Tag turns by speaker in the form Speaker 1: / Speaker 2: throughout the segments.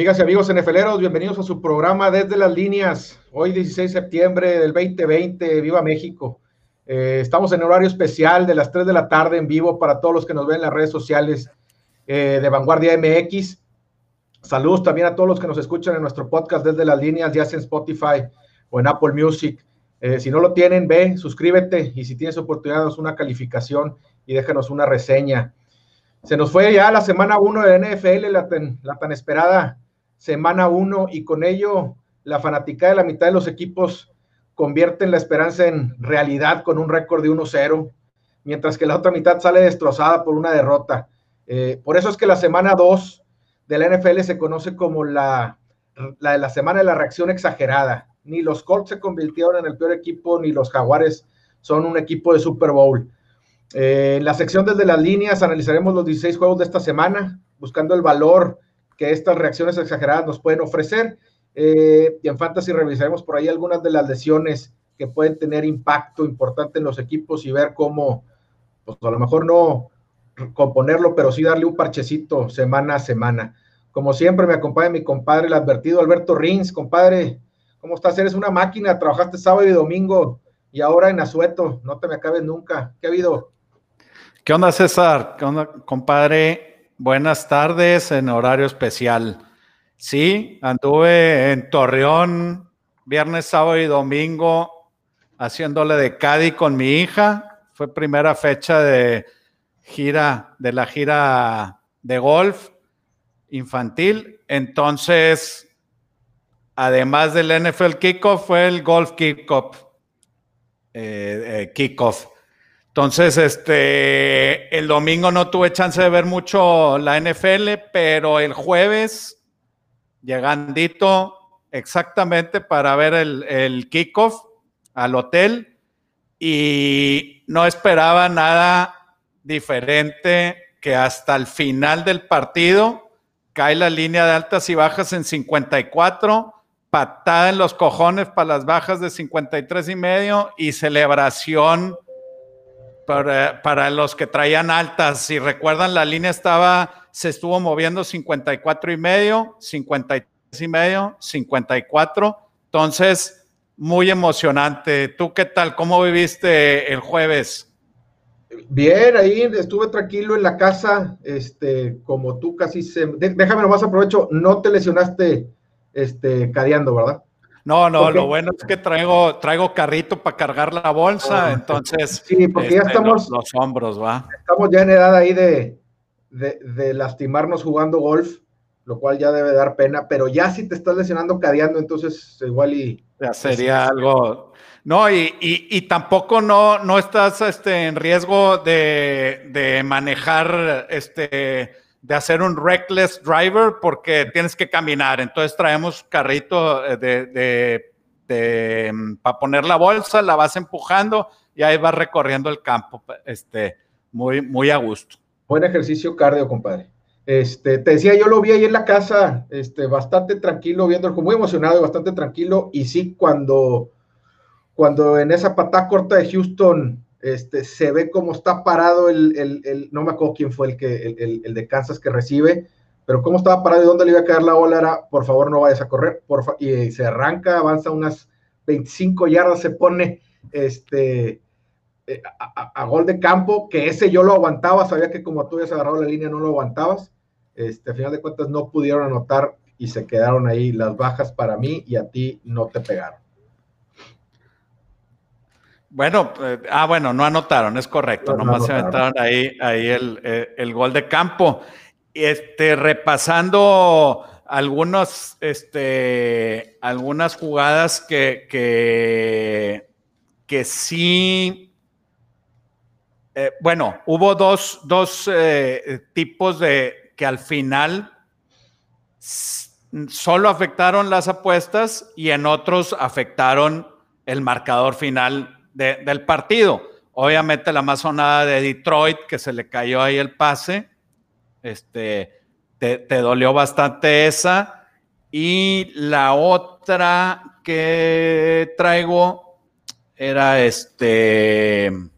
Speaker 1: Amigas y amigos NFLeros, bienvenidos a su programa Desde las Líneas. Hoy 16 de septiembre del 2020, viva México. Eh, estamos en horario especial de las 3 de la tarde en vivo para todos los que nos ven en las redes sociales eh, de Vanguardia MX. Saludos también a todos los que nos escuchan en nuestro podcast Desde las Líneas, ya sea en Spotify o en Apple Music. Eh, si no lo tienen, ve, suscríbete y si tienes oportunidad, danos una calificación y déjanos una reseña. Se nos fue ya la semana 1 de NFL, la, la tan esperada semana 1 y con ello la fanática de la mitad de los equipos convierten la esperanza en realidad con un récord de 1-0, mientras que la otra mitad sale destrozada por una derrota. Eh, por eso es que la semana 2 de la NFL se conoce como la, la, la semana de la reacción exagerada. Ni los Colts se convirtieron en el peor equipo, ni los Jaguares son un equipo de Super Bowl. Eh, en la sección desde las líneas analizaremos los 16 juegos de esta semana, buscando el valor que estas reacciones exageradas nos pueden ofrecer. Eh, y en Fantasy revisaremos por ahí algunas de las lesiones que pueden tener impacto importante en los equipos y ver cómo, pues a lo mejor no componerlo, pero sí darle un parchecito semana a semana. Como siempre, me acompaña mi compadre, el advertido Alberto Rins. Compadre, ¿cómo estás? Eres una máquina, trabajaste sábado y domingo y ahora en Azueto, no te me acabes nunca. ¿Qué ha habido?
Speaker 2: ¿Qué onda, César? ¿Qué onda, compadre? Buenas tardes en horario especial. Sí, anduve en Torreón viernes, sábado y domingo haciéndole de Cádiz con mi hija. Fue primera fecha de gira, de la gira de golf infantil. Entonces, además del NFL Kickoff, fue el Golf Kickoff. Eh, eh, kickoff. Entonces, este, el domingo no tuve chance de ver mucho la NFL, pero el jueves llegandito exactamente para ver el, el kickoff al hotel y no esperaba nada diferente que hasta el final del partido cae la línea de altas y bajas en 54, patada en los cojones para las bajas de 53 y medio y celebración para, para los que traían altas. Si recuerdan, la línea estaba se estuvo moviendo 54 y medio, 53 y medio, 54. Entonces, muy emocionante. ¿Tú qué tal? ¿Cómo viviste el jueves?
Speaker 1: Bien, ahí estuve tranquilo en la casa, este, como tú casi se... Déjame nomás aprovecho, no te lesionaste, este, cadeando, ¿verdad?
Speaker 2: No, no, lo bueno es que traigo, traigo carrito para cargar la bolsa, ah, entonces...
Speaker 1: Sí, porque ya este, estamos...
Speaker 2: Los, los, hombros, ¿va?
Speaker 1: Estamos ya en edad ahí de, de, lastimarnos jugando golf, lo cual ya debe dar pena, pero ya si te estás lesionando cadeando, entonces igual y...
Speaker 2: Ya sería algo... No, y, y, tampoco no, no estás este, en riesgo de, de, manejar, este, de hacer un reckless driver porque tienes que caminar. Entonces traemos carrito de, de, de para poner la bolsa, la vas empujando y ahí vas recorriendo el campo, este, muy, muy a gusto.
Speaker 1: Buen ejercicio cardio, compadre. Este, te decía, yo lo vi ahí en la casa, este, bastante tranquilo, viendo muy emocionado y bastante tranquilo. Y sí, cuando, cuando en esa patada corta de Houston, este, se ve cómo está parado el, el, el no me acuerdo quién fue el que, el, el, de Kansas que recibe, pero cómo estaba parado y dónde le iba a caer la bola era, por favor, no vayas a correr, por y se arranca, avanza unas 25 yardas, se pone, este, eh, a, gol de campo, que ese yo lo aguantaba, sabía que como tú habías agarrado la línea no lo aguantabas. Este, a final de cuentas no pudieron anotar y se quedaron ahí las bajas para mí y a ti no te pegaron.
Speaker 2: Bueno, eh, ah, bueno, no anotaron, es correcto, no, nomás se aventaron ahí, ahí el, eh, el, gol de campo. Este, repasando algunos, este, algunas jugadas que, que, que sí eh, bueno, hubo dos, dos tipos de que al final solo afectaron las apuestas y en otros afectaron el marcador final de, del partido. Obviamente la más sonada de Detroit, que se le cayó ahí el pase, este, te, te dolió bastante esa. Y la otra que traigo era este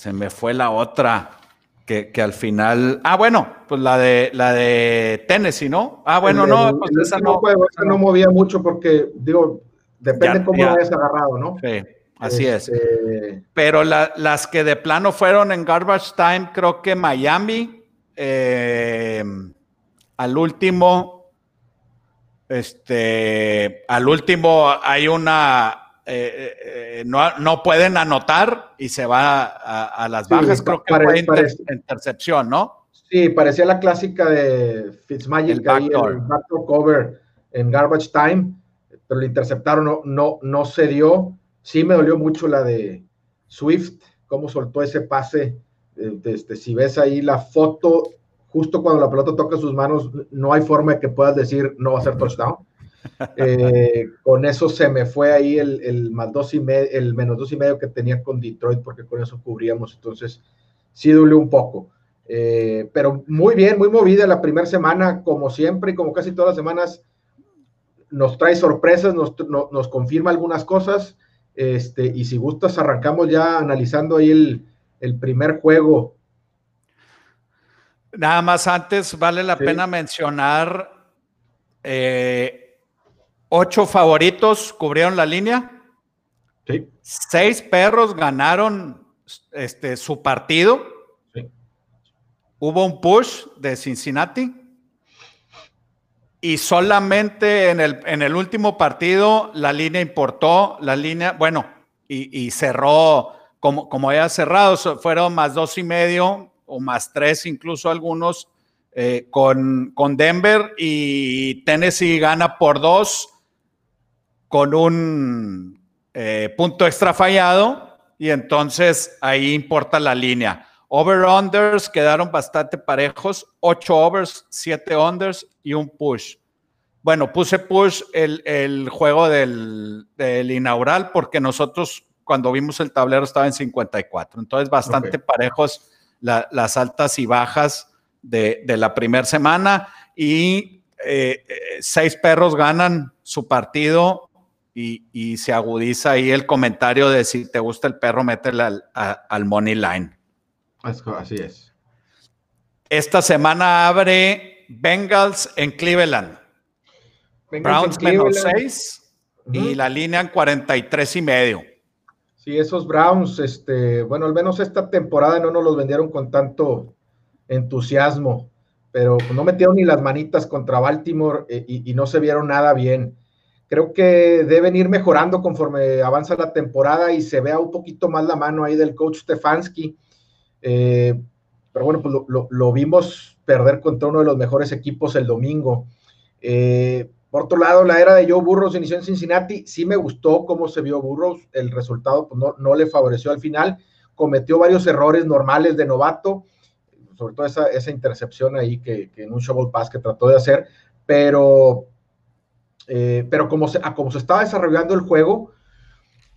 Speaker 2: se me fue la otra que, al final. Ah, bueno, pues la de la de Tennessee, ¿no? Ah, bueno, no, pues
Speaker 1: esa no, no, movía mucho porque, digo, depende cómo lo hayas agarrado, ¿no?
Speaker 2: Sí, así es. Este, Pero las que de plano fueron en Garbage Time, creo que Miami, eh, al último, este, al último hay una eh, eh, no, pueden anotar y se va a, las bajas. Creo que fue intercepción, ¿no?
Speaker 1: Sí, parecía la clásica de Fitzmagic, el backdoor. cover en garbage time, pero lo interceptaron, no, no, no se dio. Sí me dolió mucho la de Swift, cómo soltó ese pase. Este, si ves ahí la foto, justo cuando la pelota toca sus manos, no hay forma de que puedas decir no va a ser touchdown. Eh, con eso se me fue ahí el, más dos y medio, el menos dos y medio que tenía con Detroit, porque con eso cubríamos. Entonces, sí dolió un poco. Eh, pero muy bien, muy movida la primera semana, como siempre y como casi todas las semanas, nos trae sorpresas, nos, nos confirma algunas cosas. Este, y si gustas, arrancamos ya analizando ahí el, el primer juego.
Speaker 2: Nada más antes, vale la pena mencionar eh, Ocho favoritos cubrieron la línea. Sí. Seis perros ganaron este, su partido. Sí. Hubo un push de Cincinnati. Y solamente en el, en el último partido la línea importó, la línea, bueno, y, cerró, como, como había cerrado, fueron más dos y medio o más tres, incluso algunos, eh, con, con Denver y Tennessee gana por dos con un eh, punto extra fallado y entonces ahí importa la línea. Over-unders quedaron bastante parejos, 8 overs, 7 unders y un push. Bueno, puse push el, juego del, inaugural porque nosotros cuando vimos el tablero estaba en 54, entonces bastante parejos las altas y bajas de, la primera semana y eh, eh, seis perros ganan su partido y, se agudiza ahí el comentario de si te gusta el perro, métele al, money line.
Speaker 1: Así es.
Speaker 2: Esta semana abre Bengals en Cleveland. Browns menos 6 y la línea en 43 y medio.
Speaker 1: Sí, esos Browns, este, bueno, al menos esta temporada no nos los vendieron con tanto entusiasmo, pero no metieron ni las manitas contra Baltimore eh, y, no se vieron nada bien. Creo que deben ir mejorando conforme avanza la temporada y se vea un poquito más la mano ahí del coach Stefanski. Eh, pero bueno, pues lo, vimos perder contra uno de los mejores equipos el domingo. Eh, por otro lado, la era de Joe Burrows inició en Cincinnati. Sí me gustó cómo se vio Burrows. El resultado pues, no, le favoreció al final. Cometió varios errores normales de novato, sobre todo esa, intercepción ahí que, que en un shovel pass que trató de hacer. Pero eh, pero como se, como se estaba desarrollando el juego,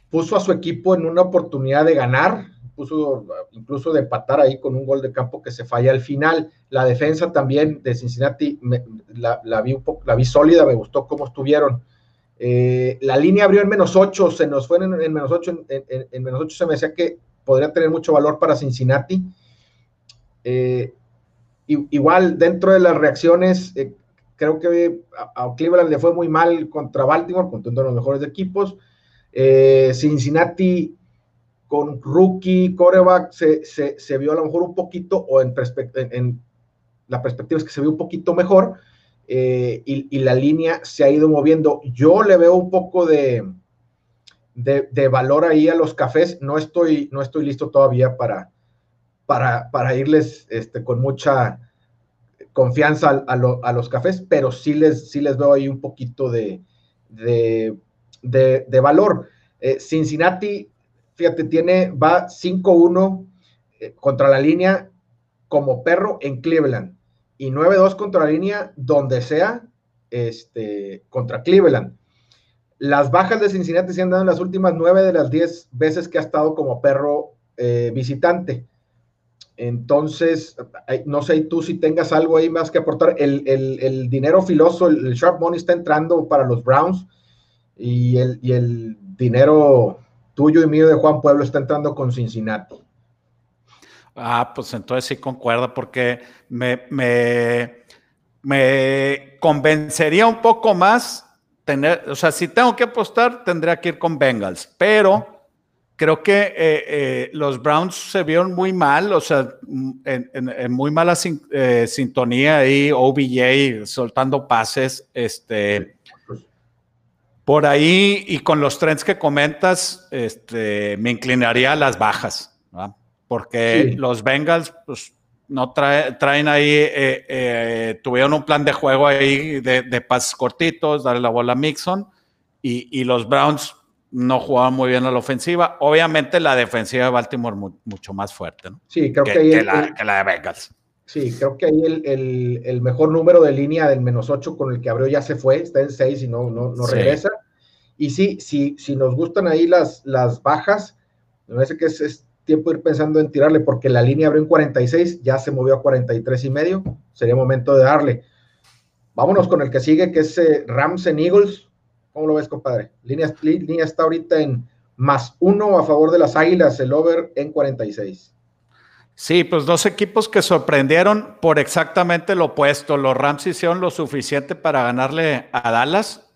Speaker 1: puso a su equipo en una oportunidad de ganar, puso incluso de empatar ahí con un gol de campo que se falla al final. La defensa también de Cincinnati la, vi un la vi sólida, me gustó cómo estuvieron. Eh, la línea abrió en menos 8, se nos fue en, menos 8, en, menos 8 se me decía que podría tener mucho valor para Cincinnati. Eh, igual dentro de las reacciones, Creo que a, Cleveland le fue muy mal contra Baltimore, contra uno de los mejores equipos. Eh, Cincinnati con rookie, coreback, se, vio a lo mejor un poquito, o en, la perspectiva es que se vio un poquito mejor, eh, y, la línea se ha ido moviendo. Yo le veo un poco de, de, valor ahí a los cafés. No estoy, no estoy listo todavía para, para, para irles este, con mucha confianza a, los cafés, pero sí les, sí les veo ahí un poquito de, de, valor. Eh, Cincinnati, fíjate, tiene, va 5-1 eh, contra la línea como perro en Cleveland y 9-2 contra la línea donde sea este, contra Cleveland. Las bajas de Cincinnati se han dado en las últimas 9 de las 10 veces que ha estado como perro eh, visitante. Entonces, no sé tú si tengas algo ahí más que aportar. El, dinero filoso, el, sharp money está entrando para los Browns y el, y el dinero tuyo y mío de Juan Pueblo está entrando con Cincinnati.
Speaker 2: Ah, pues entonces sí concuerda porque me, me, me convencería un poco más tener, o sea, si tengo que apostar, tendría que ir con Bengals, pero creo que eh, eh, los Browns se vieron muy mal, o sea, en, muy mala eh, sintonía ahí, OBJ soltando pases, este, por ahí y con los trends que comentas, este, me inclinaría a las bajas, porque los Bengals, pues, no traen ahí, tuvieron un plan de juego ahí de, pases cortitos, darle la bola a Mixon, y, y los Browns no jugaba muy bien a la ofensiva. Obviamente la defensiva de Baltimore mucho más fuerte, ¿no?
Speaker 1: Sí, creo que, ahí
Speaker 2: que, la, de Bengals.
Speaker 1: Sí, creo que ahí el, mejor número de línea del menos 8 con el que abrió ya se fue, está en 6 y no, no, no regresa. Y sí, sí, si nos gustan ahí las, las bajas, me parece que es, tiempo de ir pensando en tirarle, porque la línea abrió en 46, ya se movió a 43 y medio, sería momento de darle. Vámonos con el que sigue, que es eh, Rams en Eagles. ¿Cómo lo ves, compadre? Línea, línea está ahorita en más uno a favor de las Águilas, el over en 46.
Speaker 2: Sí, pues dos equipos que sorprendieron por exactamente lo opuesto. Los Rams hicieron lo suficiente para ganarle a Dallas.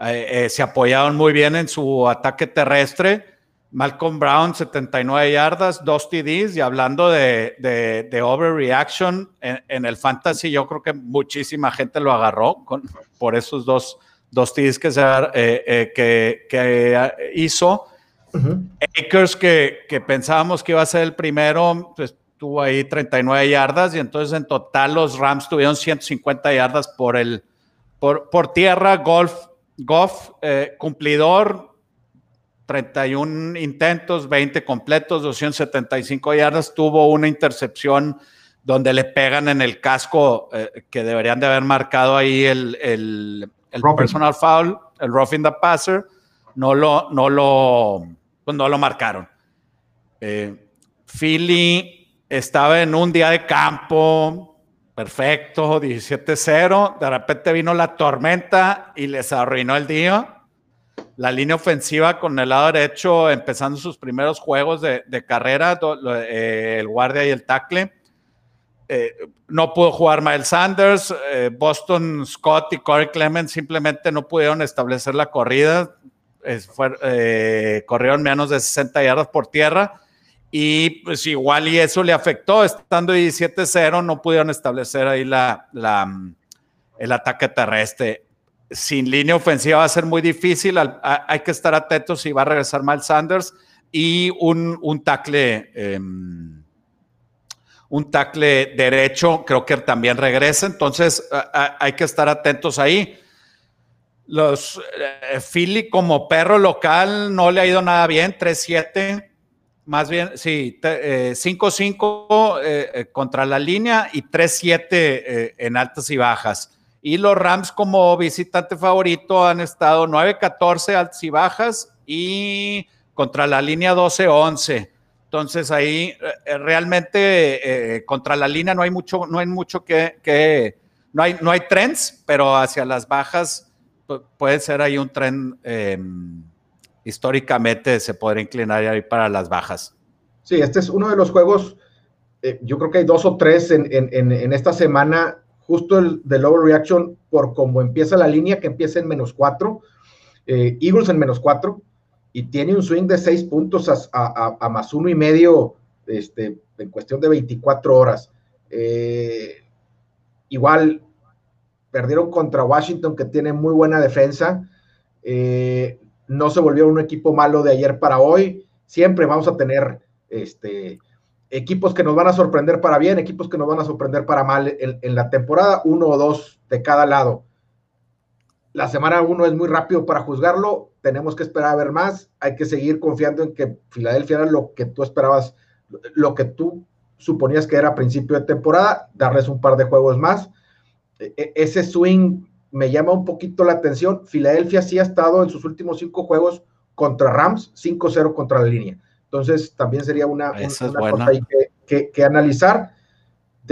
Speaker 2: Eh, eh, se apoyaron muy bien en su ataque terrestre. Malcolm Brown, 79 yardas, dos TDs. Y hablando de, de, overreaction en, el fantasy, yo creo que muchísima gente lo agarró por esos dos dos TDs que, eh, eh, que, que eh, hizo. Akers, que, que, pensábamos que iba a ser el primero, pues tuvo ahí 39 yardas y entonces en total los Rams tuvieron 150 yardas por, el, por, por tierra. Golf, Goff, cumplidor, 31 intentos, 20 completos, 275 yardas. Tuvo una intercepción donde le pegan en el casco que deberían de haber marcado ahí el, el, el personal foul, el roughing the passer, no lo, no lo, pues no lo marcaron. Eh, Philly estaba en un día de campo, perfecto, 17-0, de repente vino la tormenta y les arruinó el día. La línea ofensiva con el lado derecho, empezando sus primeros juegos de, carrera, eh, el guardia y el tackle eh, no pudo jugar Miles Sanders, Boston Scott y Corey Clemens simplemente no pudieron establecer la corrida, eh, corrieron menos de 60 yardas por tierra y pues igual y eso le afectó, estando 17-0 no pudieron establecer ahí la, el ataque terrestre. Sin línea ofensiva va a ser muy difícil, hay que estar atentos si va a regresar Miles Sanders y un, un tackle em, un tackle derecho, creo que también regresa, entonces hay que estar atentos ahí. Los eh, Philly como perro local no le ha ido nada bien, 3-7, más bien, sí, 5-5 eh, eh, contra la línea y 3-7 en altas y bajas. Y los Rams como visitante favorito han estado 9-14 altas y bajas y contra la línea 12-11. Entonces ahí eh, realmente eh, contra la línea no hay mucho, no hay mucho que, no, hay, no hay trends, pero hacia las bajas puede ser ahí un tren em, históricamente se podría inclinar ahí para las bajas.
Speaker 1: Sí, este es uno de los juegos, eh, yo creo que hay dos o tres en, esta semana, justo el de lower reaction por cómo empieza la línea, que empieza en menos cuatro, Eagles en menos cuatro, y tiene un swing de seis puntos a, más uno y medio este, en cuestión de 24 horas. Eh, igual perdieron contra Washington, que tiene muy buena defensa. Eh, no se volvió un equipo malo de ayer para hoy. Siempre vamos a tener este, equipos que nos van a sorprender para bien, equipos que nos van a sorprender para mal en la temporada, uno o dos de cada lado. La semana uno es muy rápido para juzgarlo, tenemos que esperar a ver más, hay que seguir confiando en que Filadelfia era lo que tú esperabas, lo que tú suponías que era a principio de temporada, darles un par de juegos más. E, ese swing me llama un poquito la atención. Filadelfia sí ha estado en sus últimos cinco juegos contra Rams, 5-0 contra la línea. Entonces también sería una, cosa ahí que, que analizar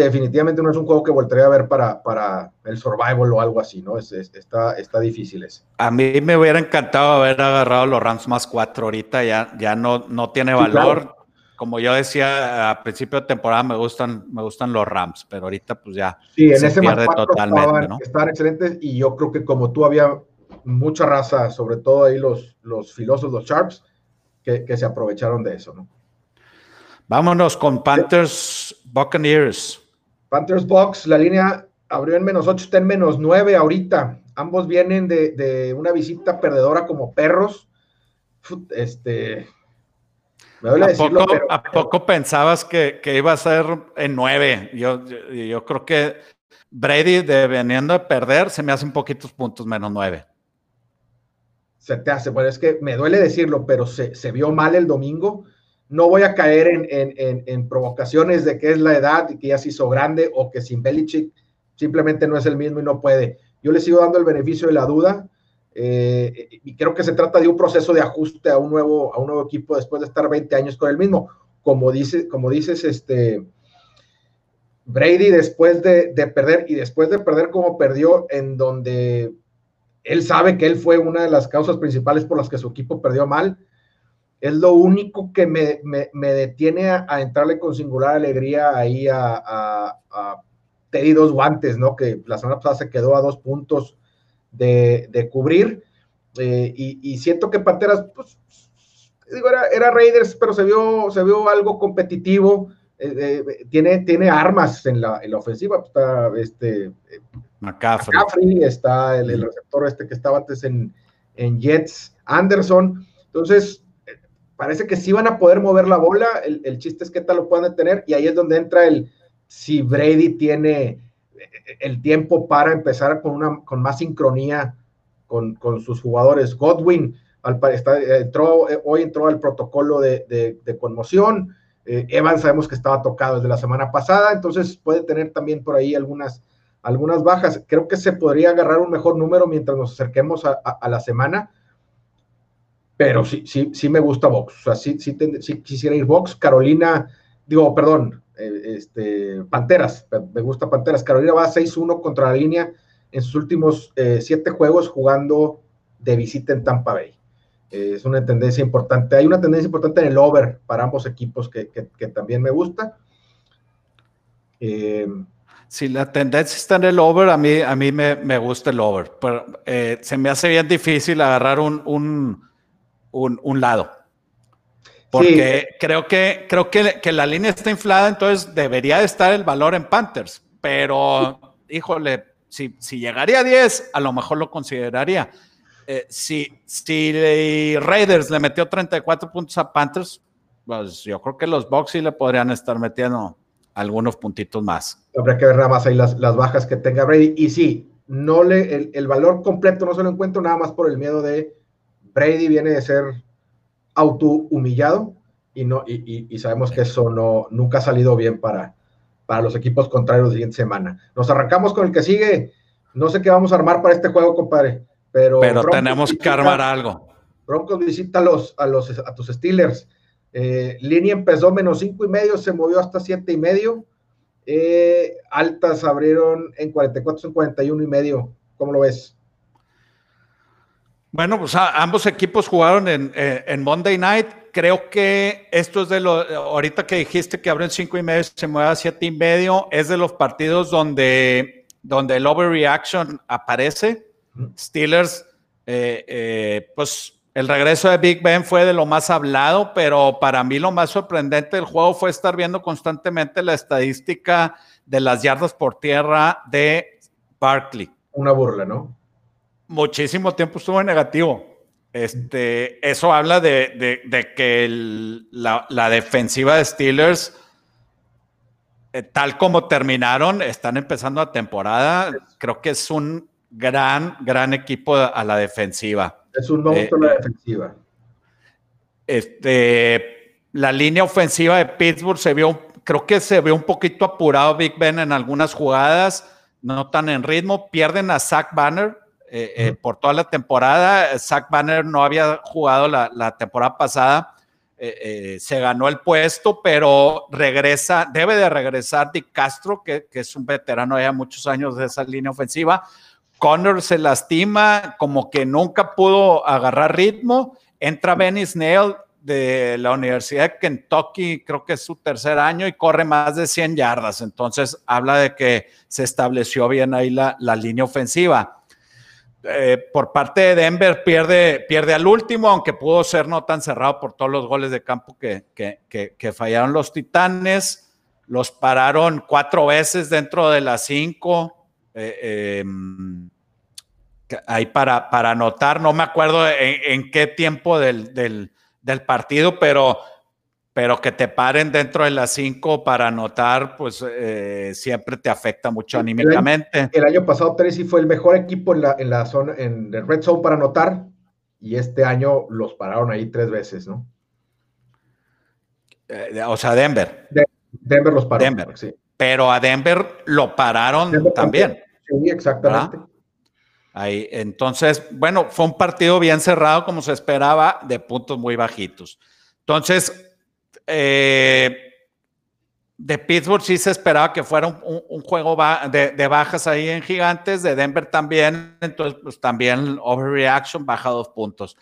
Speaker 1: definitivamente no es un juego que volvería a ver para, para el survival o algo así, ¿no? Es, está, está difícil ese.
Speaker 2: A mí me hubiera encantado haber agarrado los Rams más cuatro ahorita, ya, ya no, no tiene valor. Como yo decía a principio de temporada, me gustan, me gustan los Rams, pero ahorita pues ya
Speaker 1: sí, en ese pierde totalmente. Estaban, ¿no? estaban excelentes y yo creo que como tú había mucha raza, sobre todo ahí los, los filosos, los Sharps, que, que se aprovecharon de eso, ¿no?
Speaker 2: Vámonos con Panthers Buccaneers.
Speaker 1: Panthers Box, la línea abrió en menos 8, está en menos 9 ahorita. Ambos vienen de, de, una visita perdedora como perros. Este.
Speaker 2: Me duele ¿A, decirlo, poco, pero, ¿A poco pensabas que, que, iba a ser en 9? Yo, yo, yo, creo que Brady, de, veniendo de perder, se me hacen poquitos puntos menos 9.
Speaker 1: Se te hace, bueno, es que me duele decirlo, pero se, se vio mal el domingo no voy a caer en, en, en, provocaciones de que es la edad y que ya se hizo grande o que sin Belichick simplemente no es el mismo y no puede. Yo le sigo dando el beneficio de la duda eh, y creo que se trata de un proceso de ajuste a un nuevo, a un nuevo equipo después de estar 20 años con el mismo. Como, dice, como dices, este, Brady después de, de perder y después de perder como perdió en donde él sabe que él fue una de las causas principales por las que su equipo perdió mal es lo único que me, me, detiene a, entrarle con singular alegría ahí a, a, a, Teddy Dos Guantes, ¿no? Que la semana pasada se quedó a dos puntos de, de cubrir. Eh, y, y, siento que Panteras, pues, digo, era, era, Raiders, pero se vio, se vio algo competitivo. Eh, eh, tiene, tiene armas en la, en la ofensiva. Está este.
Speaker 2: McCaffrey.
Speaker 1: McCaffrey está el, el, receptor este que estaba antes en, en Jets, Anderson. Entonces, parece que sí van a poder mover la bola, el, el, chiste es qué tal lo puedan detener, y ahí es donde entra el, si Brady tiene el tiempo para empezar con, una, con más sincronía con, con sus jugadores. Godwin al, eh, hoy entró al protocolo de, conmoción, eh, Evan sabemos que estaba tocado desde la semana pasada, entonces puede tener también por ahí algunas, algunas bajas. Creo que se podría agarrar un mejor número mientras nos acerquemos a, la semana pero sí, sí, sí me gusta Vox. O sea, sí, sí, sí quisiera ir Vox. Carolina, digo, perdón, este, Panteras, me gusta Panteras. Carolina va 6-1 contra la línea en sus últimos eh, siete juegos jugando de visita en Tampa Bay. Eh, es una tendencia importante. Hay una tendencia importante en el over para ambos equipos que, que, también me gusta.
Speaker 2: Eh, si la tendencia está en el over, a mí, a mí me, me gusta el over. Pero eh, se me hace bien difícil agarrar un un, un lado. Porque sí. creo, que, creo que, que, la línea está inflada, entonces debería de estar el valor en Panthers. Pero, híjole, si, si llegaría a 10, a lo mejor lo consideraría. Eh, si, si Raiders le metió 34 puntos a Panthers, pues yo creo que los Bucks sí le podrían estar metiendo algunos puntitos más.
Speaker 1: Habría que ver nada más ahí las, las bajas que tenga Brady. Y sí, no le, el, el valor completo no se lo encuentro nada más por el miedo de Brady viene de ser auto humillado y, no, y, y, sabemos que eso no, nunca ha salido bien para, para los equipos contrarios la siguiente semana. Nos arrancamos con el que sigue. No sé qué vamos a armar para este juego, compadre. Pero,
Speaker 2: pero tenemos visita, que armar algo.
Speaker 1: Broncos visita a, los, a, los, a tus Steelers. Eh, línea empezó menos cinco y medio, se movió hasta siete y medio. Eh, altas abrieron en 44, en 41 y medio. ¿Cómo lo ves?
Speaker 2: Bueno, pues a, ambos equipos jugaron en, eh, en, Monday Night. Creo que esto es de lo, ahorita que dijiste que abren cinco y medio, se mueve a siete y medio, es de los partidos donde, donde el overreaction aparece. Steelers, eh, eh, pues el regreso de Big Ben fue de lo más hablado, pero para mí lo más sorprendente del juego fue estar viendo constantemente la estadística de las yardas por tierra de Barkley.
Speaker 1: Una burla, ¿no?
Speaker 2: Muchísimo tiempo estuvo en negativo. Este, eso habla de, de, de que el, la, la, defensiva de Steelers, eh, tal como terminaron, están empezando la temporada. Creo que es un gran, gran equipo a la defensiva.
Speaker 1: Es un monstruo eh, la defensiva.
Speaker 2: Este, la línea ofensiva de Pittsburgh se vio, creo que se vio un poquito apurado Big Ben en algunas jugadas, no tan en ritmo. Pierden a Zach Banner, eh, eh, por toda la temporada. Zach Banner no había jugado la, la temporada pasada, eh, eh, se ganó el puesto, pero regresa, debe de regresar Dick Castro, que, que, es un veterano ya muchos años de esa línea ofensiva. Connor se lastima, como que nunca pudo agarrar ritmo. Entra Benny Snell de la Universidad de Kentucky, creo que es su tercer año y corre más de 100 yardas. Entonces habla de que se estableció bien ahí la, línea ofensiva. Eh, por parte de Denver pierde, pierde al último, aunque pudo ser no tan cerrado por todos los goles de campo que, que, fallaron los Titanes. Los pararon cuatro veces dentro de las cinco. Eh, em, ahí para, para anotar, no me acuerdo en, qué tiempo del, del partido, pero, pero que te paren dentro de las cinco para anotar, pues eh, siempre te afecta mucho anímicamente.
Speaker 1: El año, pasado Tracy fue el mejor equipo en la, en la zona, en el red zone para anotar, y este año los pararon ahí tres veces, ¿no?
Speaker 2: Eh, o sea, Denver.
Speaker 1: Denver los paró.
Speaker 2: Denver. Sí. Pero a Denver lo pararon también.
Speaker 1: Sí, exactamente.
Speaker 2: Ahí, entonces, bueno, fue un partido bien cerrado como se esperaba, de puntos muy bajitos. Entonces, eh, de Pittsburgh sí se esperaba que fuera un, juego de, bajas ahí en Gigantes, de Denver también, entonces pues también overreaction baja dos puntos.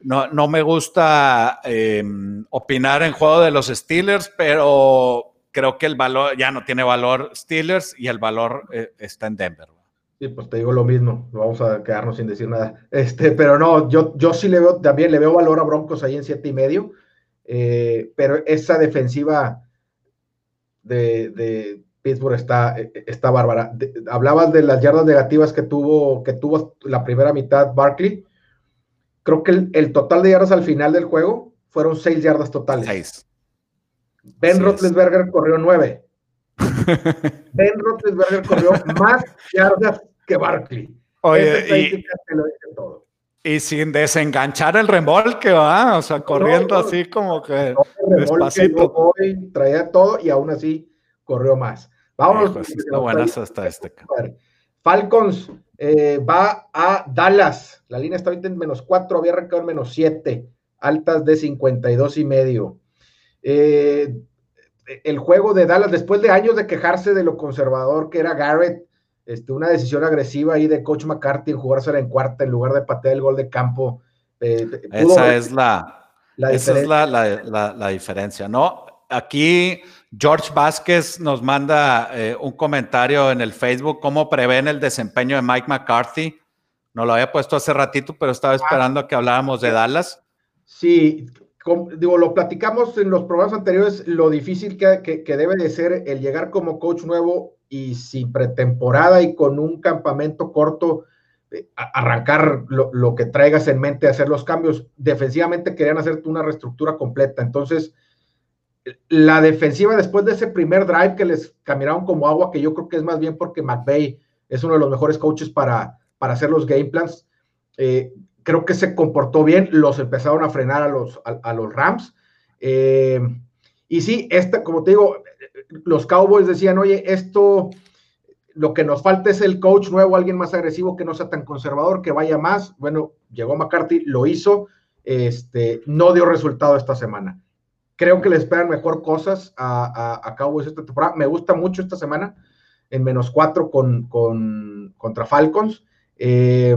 Speaker 2: No, no me gusta em, opinar en juego de los Steelers, pero creo que el valor ya no tiene valor Steelers y el valor eh, está en Denver.
Speaker 1: Sí, pues te digo lo mismo, vamos a quedarnos sin decir nada. Este, pero no, yo, yo sí le veo, también le veo valor a Broncos ahí en siete y medio, eh, pero esa defensiva de, Pittsburgh está, está bárbara. hablabas de las yardas negativas que tuvo, que tuvo la primera mitad Barkley. Creo que el, total de yardas al final del juego fueron seis yardas totales. Seis. Ben Roethlisberger corrió nueve. ben Roethlisberger corrió más yardas que Barkley.
Speaker 2: Oye, y, sin desenganchar el remolque, ¿va? O sea, corriendo así como que
Speaker 1: despacito. traía todo y aún así corrió más. Vamos.
Speaker 2: hasta este.
Speaker 1: Falcons eh, va a Dallas. La línea está ahorita en menos 4, había arrancado en menos 7, altas de 52 y medio. Eh, el juego de Dallas, después de años de quejarse de lo conservador que era Garrett, este, una decisión agresiva ahí de Coach McCarthy en jugársela en cuarta en lugar de patear el gol de campo.
Speaker 2: Eh, esa es la, esa es la, diferencia, ¿no? Aquí George Vázquez nos manda eh, un comentario en el Facebook, ¿cómo prevén el desempeño de Mike McCarthy? No lo había puesto hace ratito, pero estaba esperando a que habláramos de Dallas.
Speaker 1: Sí, digo, lo platicamos en los programas anteriores, lo difícil que, debe de ser el llegar como coach nuevo y sin pretemporada y con un campamento corto, eh, arrancar lo, que traigas en mente, hacer los cambios. Defensivamente querían hacer una reestructura completa. Entonces, la defensiva después de ese primer drive que les caminaron como agua, que yo creo que es más bien porque McVay es uno de los mejores coaches para, para hacer los game plans. Eh, creo que se comportó bien, los empezaron a frenar a los, a, los Rams. Eh, y sí, esta, como te digo, los Cowboys decían, oye, esto, lo que nos falta es el coach nuevo, alguien más agresivo que no sea tan conservador, que vaya más. Bueno, llegó McCarthy, lo hizo, este, no dio resultado esta semana. Creo que le esperan mejor cosas a, Cowboys esta temporada. Me gusta mucho esta semana, en menos cuatro con, con, contra Falcons. Eh,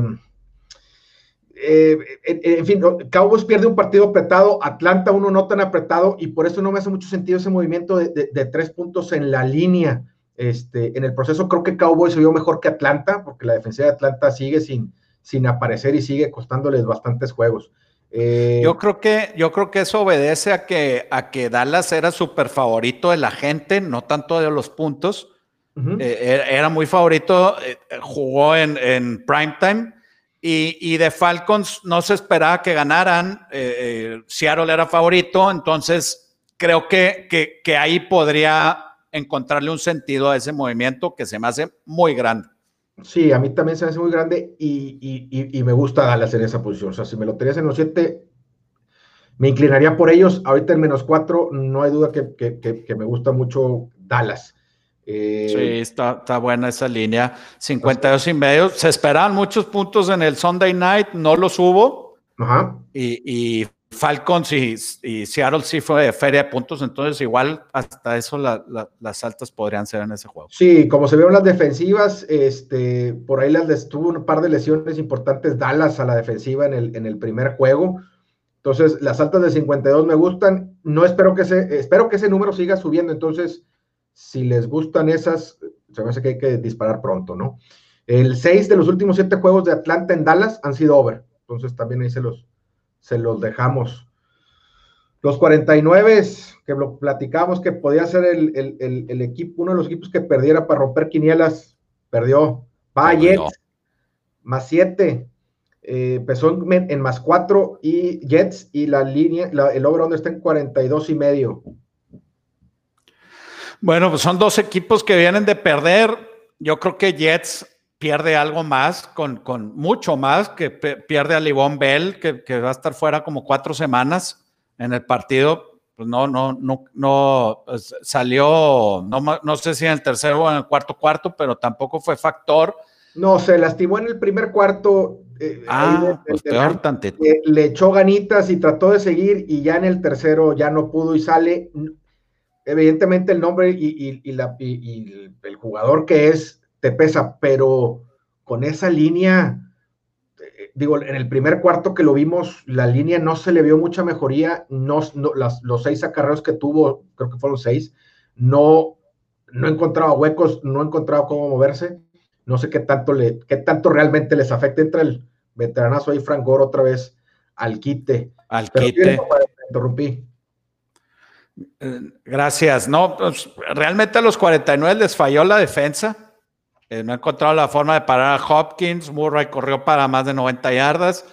Speaker 1: eh, en fin, Cowboys pierde un partido apretado, Atlanta uno no tan apretado, y por eso no me hace mucho sentido ese movimiento de, tres puntos en la línea. Este, en el proceso creo que Cowboys se vio mejor que Atlanta, porque la defensa de Atlanta sigue sin, sin aparecer y sigue costándoles bastantes juegos.
Speaker 2: Eh, yo creo que yo creo que eso obedece a que a que Dallas era súper favorito de la gente, no tanto de los puntos. Eh, era muy favorito, jugó en, en primetime y, de Falcons no se esperaba que ganaran. Eh, eh, Seattle era favorito, entonces creo que, que, ahí podría encontrarle un sentido a ese movimiento que se me hace muy grande.
Speaker 1: Sí, a mí también se me hace muy grande y, me gusta Dallas en esa posición. O sea, si me lo tenías en los siete, me inclinaría por ellos. Ahorita en menos cuatro, no hay duda que, que me gusta mucho Dallas.
Speaker 2: Eh, sí, está, está, buena esa línea. 52 y medio. Se esperaban muchos puntos en el Sunday night, no los hubo. Ajá. Y, y Falcons y, Seattle sí fue de feria de puntos, entonces igual hasta eso las altas podrían ser en ese juego.
Speaker 1: Sí, como se vieron las defensivas, este, por ahí las tuvo un par de lesiones importantes Dallas a la defensiva en el, en el primer juego Entonces, las altas de 52 me gustan. No espero que se, espero que ese número siga subiendo. Entonces, si les gustan esas, se me hace que hay que disparar pronto, ¿no? El 6 de los últimos 7 juegos de Atlanta en Dallas han sido over. Entonces, también ahí se los, se los dejamos. Los 49, que lo platicamos que podía ser el, equipo, uno de los equipos que perdiera para romper quinielas, perdió. Va Jets, más 7 eh, empezó en, más 4 y Jets y la línea, el over está en 42 y medio.
Speaker 2: Bueno, pues son dos equipos que vienen de perder. Yo creo que Jets pierde algo más, con, con mucho más, que pierde a Livon Bell, que, que, va a estar fuera como cuatro semanas en el partido. Pues no, no, no, no pues salió, no, no sé si en el tercero o en el cuarto cuarto, pero tampoco fue factor.
Speaker 1: No, se lastimó en el primer cuarto
Speaker 2: eh, ah, pues peor
Speaker 1: eh, le echó ganitas y trató de seguir y ya en el tercero ya no pudo y sale. Evidentemente el nombre y, el jugador que es te pesa, pero con esa línea, eh, digo, en el primer cuarto que lo vimos, la línea no se le vio mucha mejoría, no, los seis acarreos que tuvo, creo que fueron seis, no, no encontraba huecos, no encontraba cómo moverse no sé qué tanto, le, qué tanto realmente les afecta. Entra el veteranazo ahí, Frank Gore, otra vez al quite.
Speaker 2: Al quite. interrumpí. Eh, gracias. No, pues, realmente a los 49 les falló la defensa. Eh, no ha encontrado la forma de parar a Hopkins. Murray corrió para más de 90 yardas.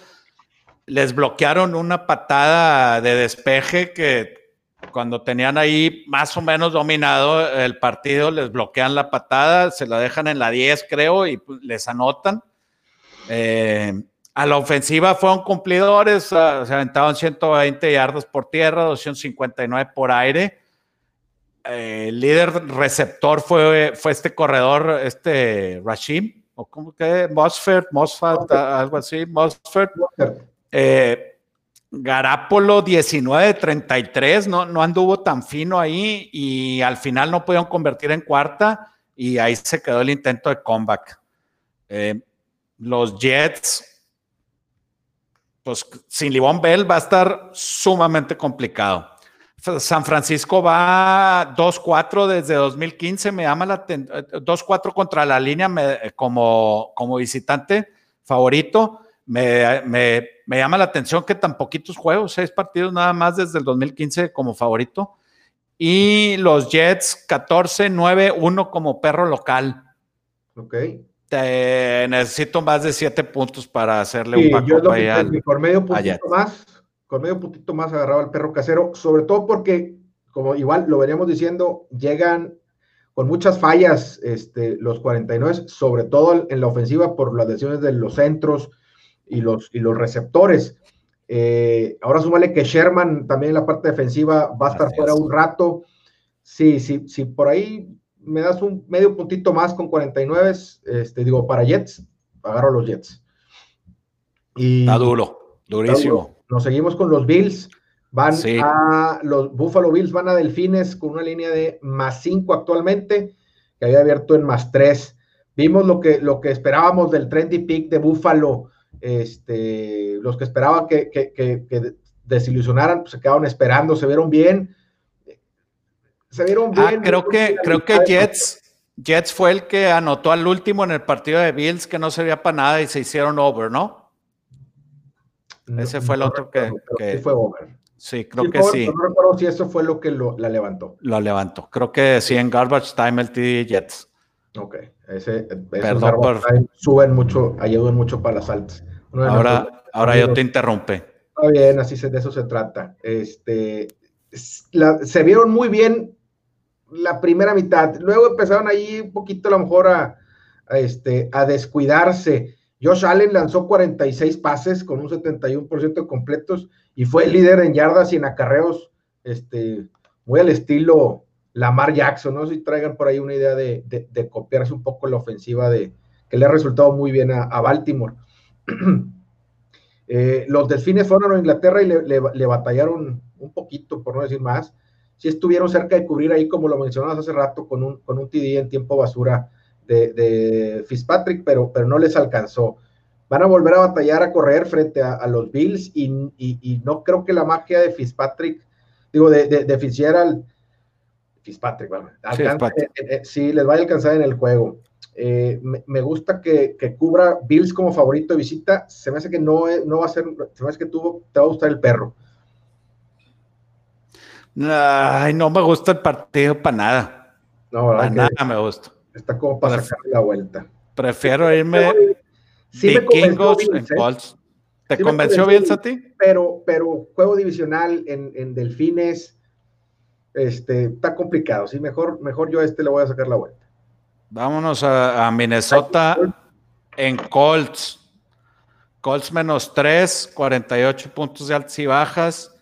Speaker 2: Les bloquearon una patada de despeje que cuando tenían ahí más o menos dominado el partido, les bloquean la patada, se la dejan en la 10, creo, y pues, les anotan. Eh, a la ofensiva fueron cumplidores, se aventaban 120 yardas por tierra, 259 por aire. Eh, el líder receptor fue, fue este corredor, este Rashim, o como que Mosfert, Mosfert, algo así, Mosfert. Eh, Garapolo 19-33, no, no anduvo tan fino ahí y al final no pudieron convertir en cuarta y ahí se quedó el intento de comeback. Eh, los Jets, pues sin Livon Bell va a estar sumamente complicado. San Francisco va 2-4 desde 2015, me llama la 2-4 contra la línea como, como visitante favorito me, llama la atención que tan poquitos juegos, seis partidos nada más desde el 2015 como favorito. Y los Jets 14-9-1 como perro local.
Speaker 1: Ok.
Speaker 2: Necesito más de siete puntos para hacerle un paco
Speaker 1: Por medio puntito más, con medio puntito más agarraba al perro casero, sobre todo porque, como igual lo veníamos diciendo, llegan con muchas fallas este, los 49, sobre todo en la ofensiva por las lesiones de los centros, y los, y los receptores. Eh, ahora súmale que Sherman también en la parte defensiva va a estar fuera un rato. Sí, sí, sí, por ahí me das un medio puntito más con 49, este, digo, para Jets, agarro los Jets.
Speaker 2: Y está duro, durísimo.
Speaker 1: Nos seguimos con los Bills. Van a los Buffalo Bills, van a Delfines con una línea de más 5 actualmente, que había abierto en más 3. Vimos lo que, lo que esperábamos del trendy pick de Buffalo este, los que esperaban que, desilusionaran, pues se quedaron esperando, se vieron bien.
Speaker 2: Se vieron ah, bien. creo que, creo que Jets, Jets fue el que anotó al último en el partido de Bills, que no servía para nada y se hicieron over, ¿no? Ese fue el otro que,
Speaker 1: Sí fue over.
Speaker 2: Sí, creo que sí.
Speaker 1: No recuerdo si eso fue lo que lo, la levantó.
Speaker 2: Lo levantó. Creo que sí en Garbage Time el TD Jets.
Speaker 1: Ok, ese, suben mucho, ayudan mucho para las altas.
Speaker 2: ahora, ahora yo te interrumpe.
Speaker 1: Está bien, así se, de eso se trata. Este, se vieron muy bien la primera mitad. Luego empezaron ahí un poquito a lo mejor a, este, a descuidarse. Josh Allen lanzó 46 pases con un 71% de completos y fue el líder en yardas y en acarreos, este, muy al estilo Lamar Jackson, no sé si traigan por ahí una idea de, copiarse un poco la ofensiva de que le ha resultado muy bien a, Baltimore. Eh, los delfines fueron a Inglaterra y le, batallaron un poquito, por no decir más. Sí estuvieron cerca de cubrir ahí, como lo mencionabas hace rato, con un, con un TD en tiempo basura de, Fitzpatrick, pero, pero no les alcanzó. van a volver a batallar a correr frente a, los Bills y, no creo que la magia de Fitzpatrick, digo, de, de, Fitzgerald, Fitzpatrick, bueno, sí, les va a alcanzar en el juego. Eh, me, gusta que, cubra Bills como favorito de visita. Se me hace que no, no va a ser, se me hace que tú, te va a gustar el perro.
Speaker 2: Ay, no me gusta el partido para nada. No, para nada me gusta.
Speaker 1: Está como para sacarle la vuelta.
Speaker 2: Prefiero irme sí Vikingos en ¿eh? Colts. ¿Te convenció bien a ti?
Speaker 1: Pero, pero juego divisional en, en, Delfines este, está complicado. Sí, mejor, mejor yo a este le voy a sacar la vuelta.
Speaker 2: Vámonos a, a Minnesota en Colts. Colts menos 3, 48 puntos de altas y bajas.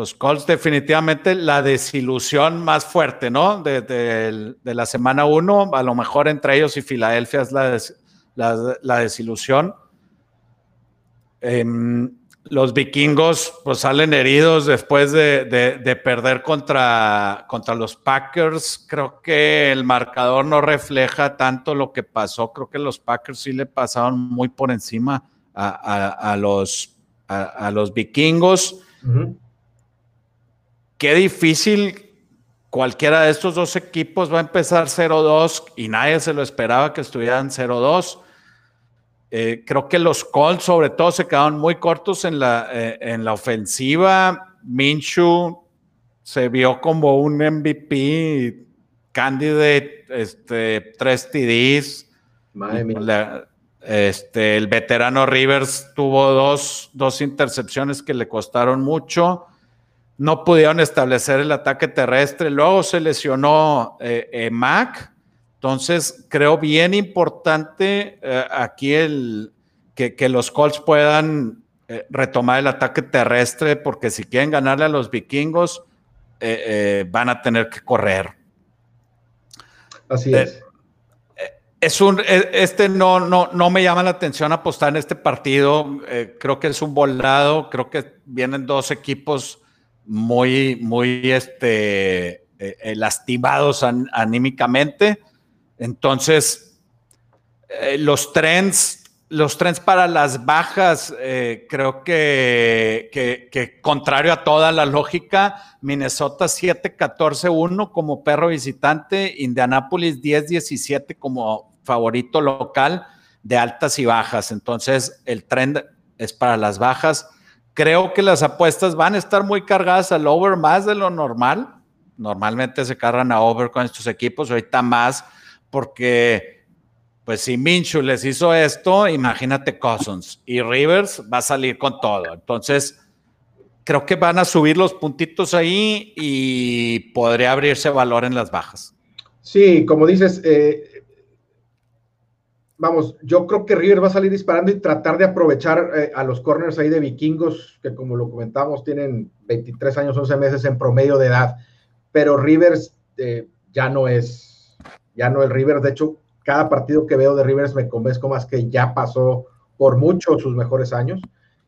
Speaker 2: Los Colts definitivamente la desilusión más fuerte, ¿no? De, la semana 1, a lo mejor entre ellos y Filadelfia es la, desilusión. Em, los vikingos pues salen heridos después de, perder contra, contra los Packers. Creo que el marcador no refleja tanto lo que pasó. Creo que los Packers sí le pasaron muy por encima a, los, a, los vikingos qué difícil cualquiera de estos dos equipos va a empezar 0-2 y nadie se lo esperaba que estuvieran 0-2. Eh, creo que los Colts sobre todo se quedaron muy cortos en la, eh, en la ofensiva. Minshew se vio como un MVP candidate, este, tres TDs. este, el veterano Rivers tuvo dos, dos intercepciones que le costaron mucho no pudieron establecer el ataque terrestre. Luego se lesionó eh, eh, Mac. Entonces, creo bien importante eh, aquí el, que, los Colts puedan retomar el ataque terrestre, porque si quieren ganarle a los vikingos, van a tener que correr.
Speaker 1: Así es.
Speaker 2: Es un, este no, no, no me llama la atención apostar en este partido. creo que es un volado. Creo que vienen dos equipos muy, muy este, eh, eh, lastimados anímicamente. Entonces, eh, los trends, los trends para las bajas, creo que, que, contrario a toda la lógica, Minnesota 7-14-1 como perro visitante, Indianapolis 10-17 como favorito local de altas y bajas. Entonces, el trend es para las bajas Creo que las apuestas van a estar muy cargadas al over más de lo normal. Normalmente se cargan a over con estos equipos, ahorita más, porque pues si Minshew les hizo esto, imagínate Cousins y Rivers va a salir con todo. Entonces, creo que van a subir los puntitos ahí y podría abrirse valor en las bajas.
Speaker 1: Sí, como dices, eh, vamos, yo creo que River va a salir disparando y tratar de aprovechar eh, a los corners ahí de vikingos, que como lo comentamos, tienen 23 años, 11 meses en promedio de edad, pero Rivers eh, ya no es, ya no es Rivers, de hecho, cada partido que veo de Rivers me convenzco más que ya pasó por mucho sus mejores años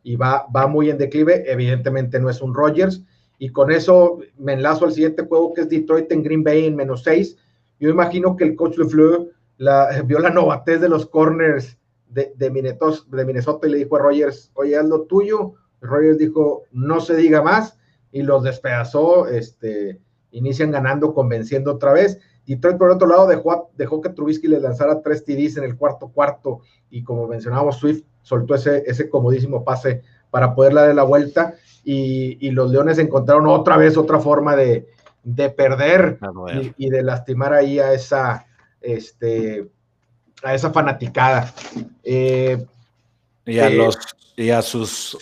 Speaker 1: y va, va muy en declive, evidentemente no es un Rogers, y con eso me enlazo al siguiente juego que es Detroit en Green Bay en menos 6, yo imagino que el coach LeFleur la, vio la novatez de los corners de, de, Minnesota, y le dijo a Rogers, oye, haz lo tuyo. Rogers dijo, no se diga más, y los despedazó, este, inician ganando, convenciendo otra vez. Detroit, por otro lado, dejó, dejó que Trubisky le lanzara tres TDs en el cuarto cuarto, y como mencionábamos, Swift soltó ese, ese comodísimo pase para poder darle la vuelta, y, los Leones encontraron otra vez otra forma de, perder y, y, de lastimar ahí a esa, este, a esa fanaticada. Eh,
Speaker 2: y, a eh, los, y a sus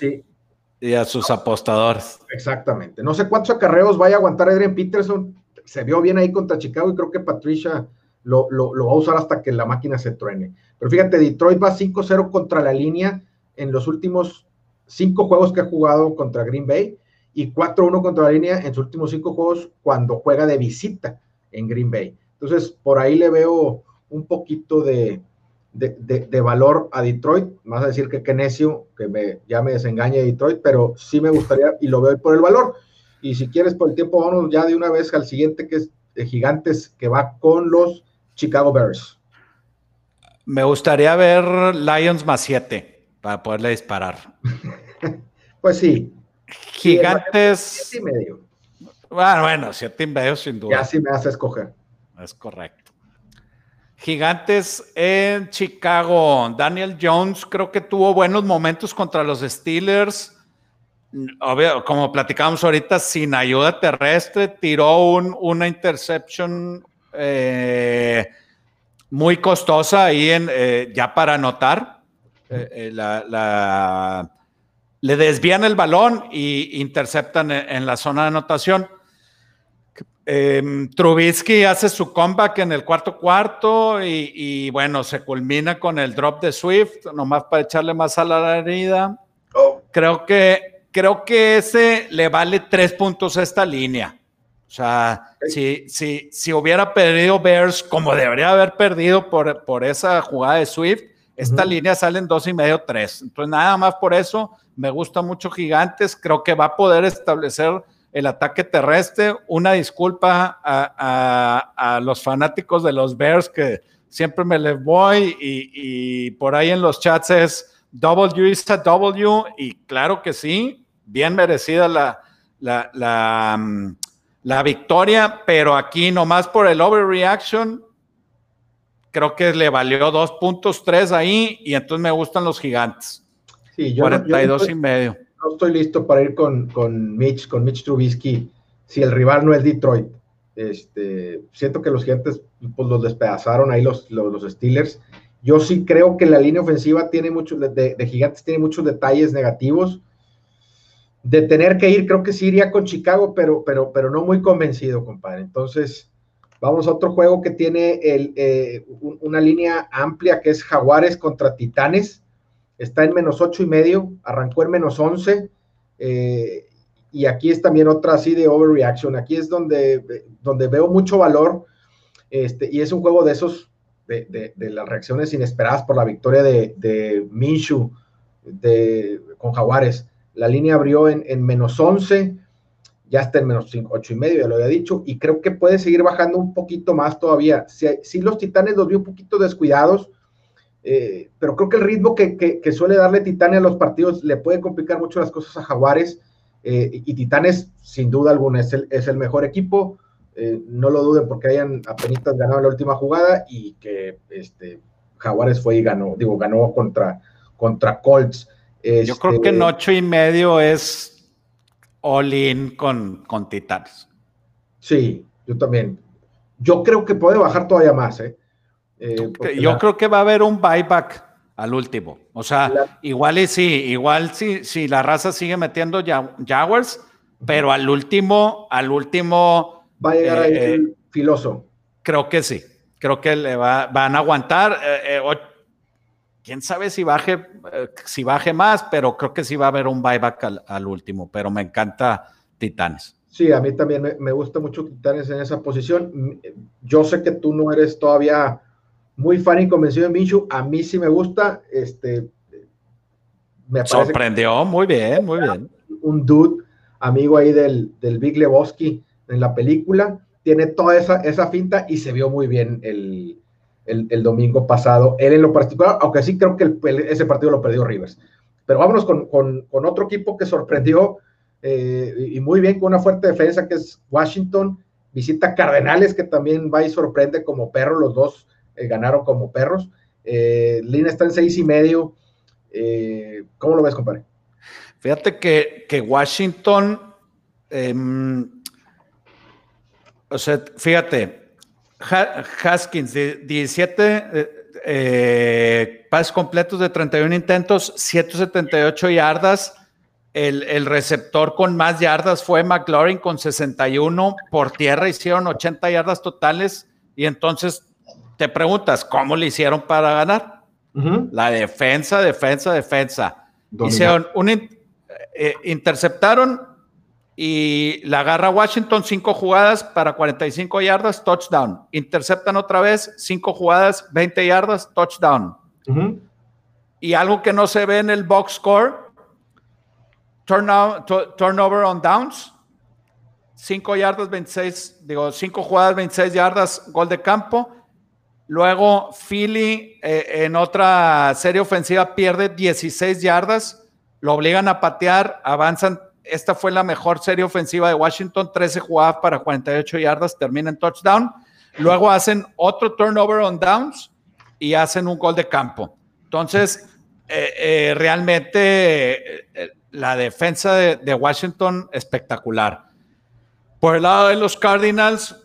Speaker 2: y a sus apostadores.
Speaker 1: Exactamente. No sé cuántos acarreos vaya a aguantar Adrian Peterson. Se vio bien ahí contra Chicago y creo que Patricia lo, va a usar hasta que la máquina se truene. Pero fíjate, Detroit va 5-0 contra la línea en los últimos cinco juegos que ha jugado contra Green Bay y 4-1 contra la línea en sus últimos cinco juegos cuando juega de visita en Green Bay. Entonces, por ahí le veo un poquito de, valor a Detroit. Más a decir que qué necio, que me, ya me desengañe Detroit, pero sí me gustaría y lo veo por el valor. Y si quieres, por el tiempo, vamos ya de una vez al siguiente, que es de Gigantes, que va con los Chicago Bears.
Speaker 2: Me gustaría ver Lions más 7 para poderle disparar.
Speaker 1: pues sí.
Speaker 2: Gigantes. 7 y medio. Bueno, bueno, 7 y medio sin duda.
Speaker 1: Ya sí me hace escoger.
Speaker 2: Es correcto. Gigantes en Chicago. Daniel Jones creo que tuvo buenos momentos contra los Steelers. Obvio, como platicábamos ahorita, sin ayuda terrestre, tiró un, una interception eh, muy costosa ahí en, eh, ya para anotar. Eh, le desvían el balón y interceptan en la zona de anotación. Em, Trubisky hace su comeback en el cuarto cuarto y, bueno, se culmina con el drop de Swift, nomás para echarle más a la herida. Oh. Creo que, creo que ese le vale tres puntos a esta línea. O sea, si, si, si hubiera perdido Bears como debería haber perdido por, por esa jugada de Swift, esta línea sale en dos y medio, tres. Entonces, nada más por eso me gusta mucho Gigantes. Creo que va a poder establecer el ataque terrestre. Una disculpa a, los fanáticos de los Bears que siempre me les voy y, por ahí en los chats es W is a W y claro que sí, bien merecida la, la, la, mm, la victoria, pero aquí nomás por el overreaction creo que le valió dos puntos tres ahí y entonces me gustan los gigantes.
Speaker 1: Sí, yo 42 y medio no estoy listo para ir con, con Mitch, con Mitch Trubisky, si el rival no es Detroit. Este, siento que los gigantes pues, los despedazaron ahí los, los, Steelers. Yo sí creo que la línea ofensiva tiene muchos, de, gigantes tiene muchos detalles negativos. De tener que ir, creo que sí iría con Chicago, pero, pero, pero no muy convencido, compadre. Entonces, vamos a otro juego que tiene el, eh, una línea amplia que es Jaguares contra Titanes está en menos ocho y medio, arrancó en menos once, eh, y aquí es también otra así de overreaction. Aquí es donde, donde veo mucho valor, este, y es un juego de esos, de, las reacciones inesperadas por la victoria de, de Minshu de, con Jaguares. La línea abrió en, menos once, ya está en menos cinco, ocho y medio, ya lo había dicho, y creo que puede seguir bajando un poquito más todavía. Si, si los Titanes los vi un poquito descuidados, eh, pero creo que el ritmo que, suele darle Titanes a los partidos le puede complicar mucho las cosas a Jaguares. Eh, y Titanes, sin duda alguna, es el, es el mejor equipo. Eh, no lo duden porque hayan apenas ganado la última jugada y que este, Jaguares fue y ganó, digo, ganó contra, contra Colts.
Speaker 2: Yo creo que en este, ocho y medio es all-in con, con Titanes.
Speaker 1: Sí, yo también. Yo creo que puede bajar todavía más, ¿eh?
Speaker 2: Eh, yo creo que va a haber un buyback al último. O sea, igual y sí, igual si, si la raza sigue metiendo Jaguars, pero al último, al último.
Speaker 1: Va a llegar ahí eh, el filoso.
Speaker 2: Creo que sí. Creo que le va, van a aguantar. Eh, quién sabe si baje, si baje más, pero creo que sí va a haber un buyback al, al último. Pero me encanta Titanes.
Speaker 1: Sí, a mí también me, me, gusta mucho Titanes en esa posición. Yo sé que tú no eres todavía muy fan y convencido de Minshew. A mí sí me gusta. Este,
Speaker 2: me Sorprendió, muy bien, muy bien.
Speaker 1: Un dude, amigo ahí del, del Big Lebowski en la película. Tiene toda esa, esa finta y se vio muy bien el, el, domingo pasado. Él en lo particular, aunque sí creo que ese partido lo perdió Rivers. Pero vámonos con, con, con otro equipo que sorprendió eh, y muy bien con una fuerte defensa que es Washington. Visita Cardenales que también va y sorprende como perro los dos eh, ganaron como perros. Eh, Lina está en seis y medio. Eh, ¿Cómo lo ves, compadre?
Speaker 2: Fíjate que, que Washington, em, o sea, fíjate, Haskins, 17 pases completos de 31 intentos, 178 yardas. El, el, receptor con más yardas fue McLaurin con 61 por tierra, hicieron 80 yardas totales y entonces te preguntas, ¿cómo le hicieron para ganar? La defensa, defensa, defensa. Hicieron un, eh, interceptaron y la agarra Washington cinco jugadas para 45 yardas, touchdown. Interceptan otra vez, cinco jugadas, 20 yardas, touchdown. Y algo que no se ve en el box score, turnover on downs, 5 yardas, 26, digo, 5 jugadas, 26 yardas, gol de campo Luego Philly eh, en otra serie ofensiva pierde 16 yardas, lo obligan a patear, avanzan. Esta fue la mejor serie ofensiva de Washington, 13 jugadas para 48 yardas, termina en touchdown. Luego hacen otro turnover on downs y hacen un gol de campo. Entonces, eh, eh, realmente la defensa de, Washington espectacular. Por el lado de los Cardinals,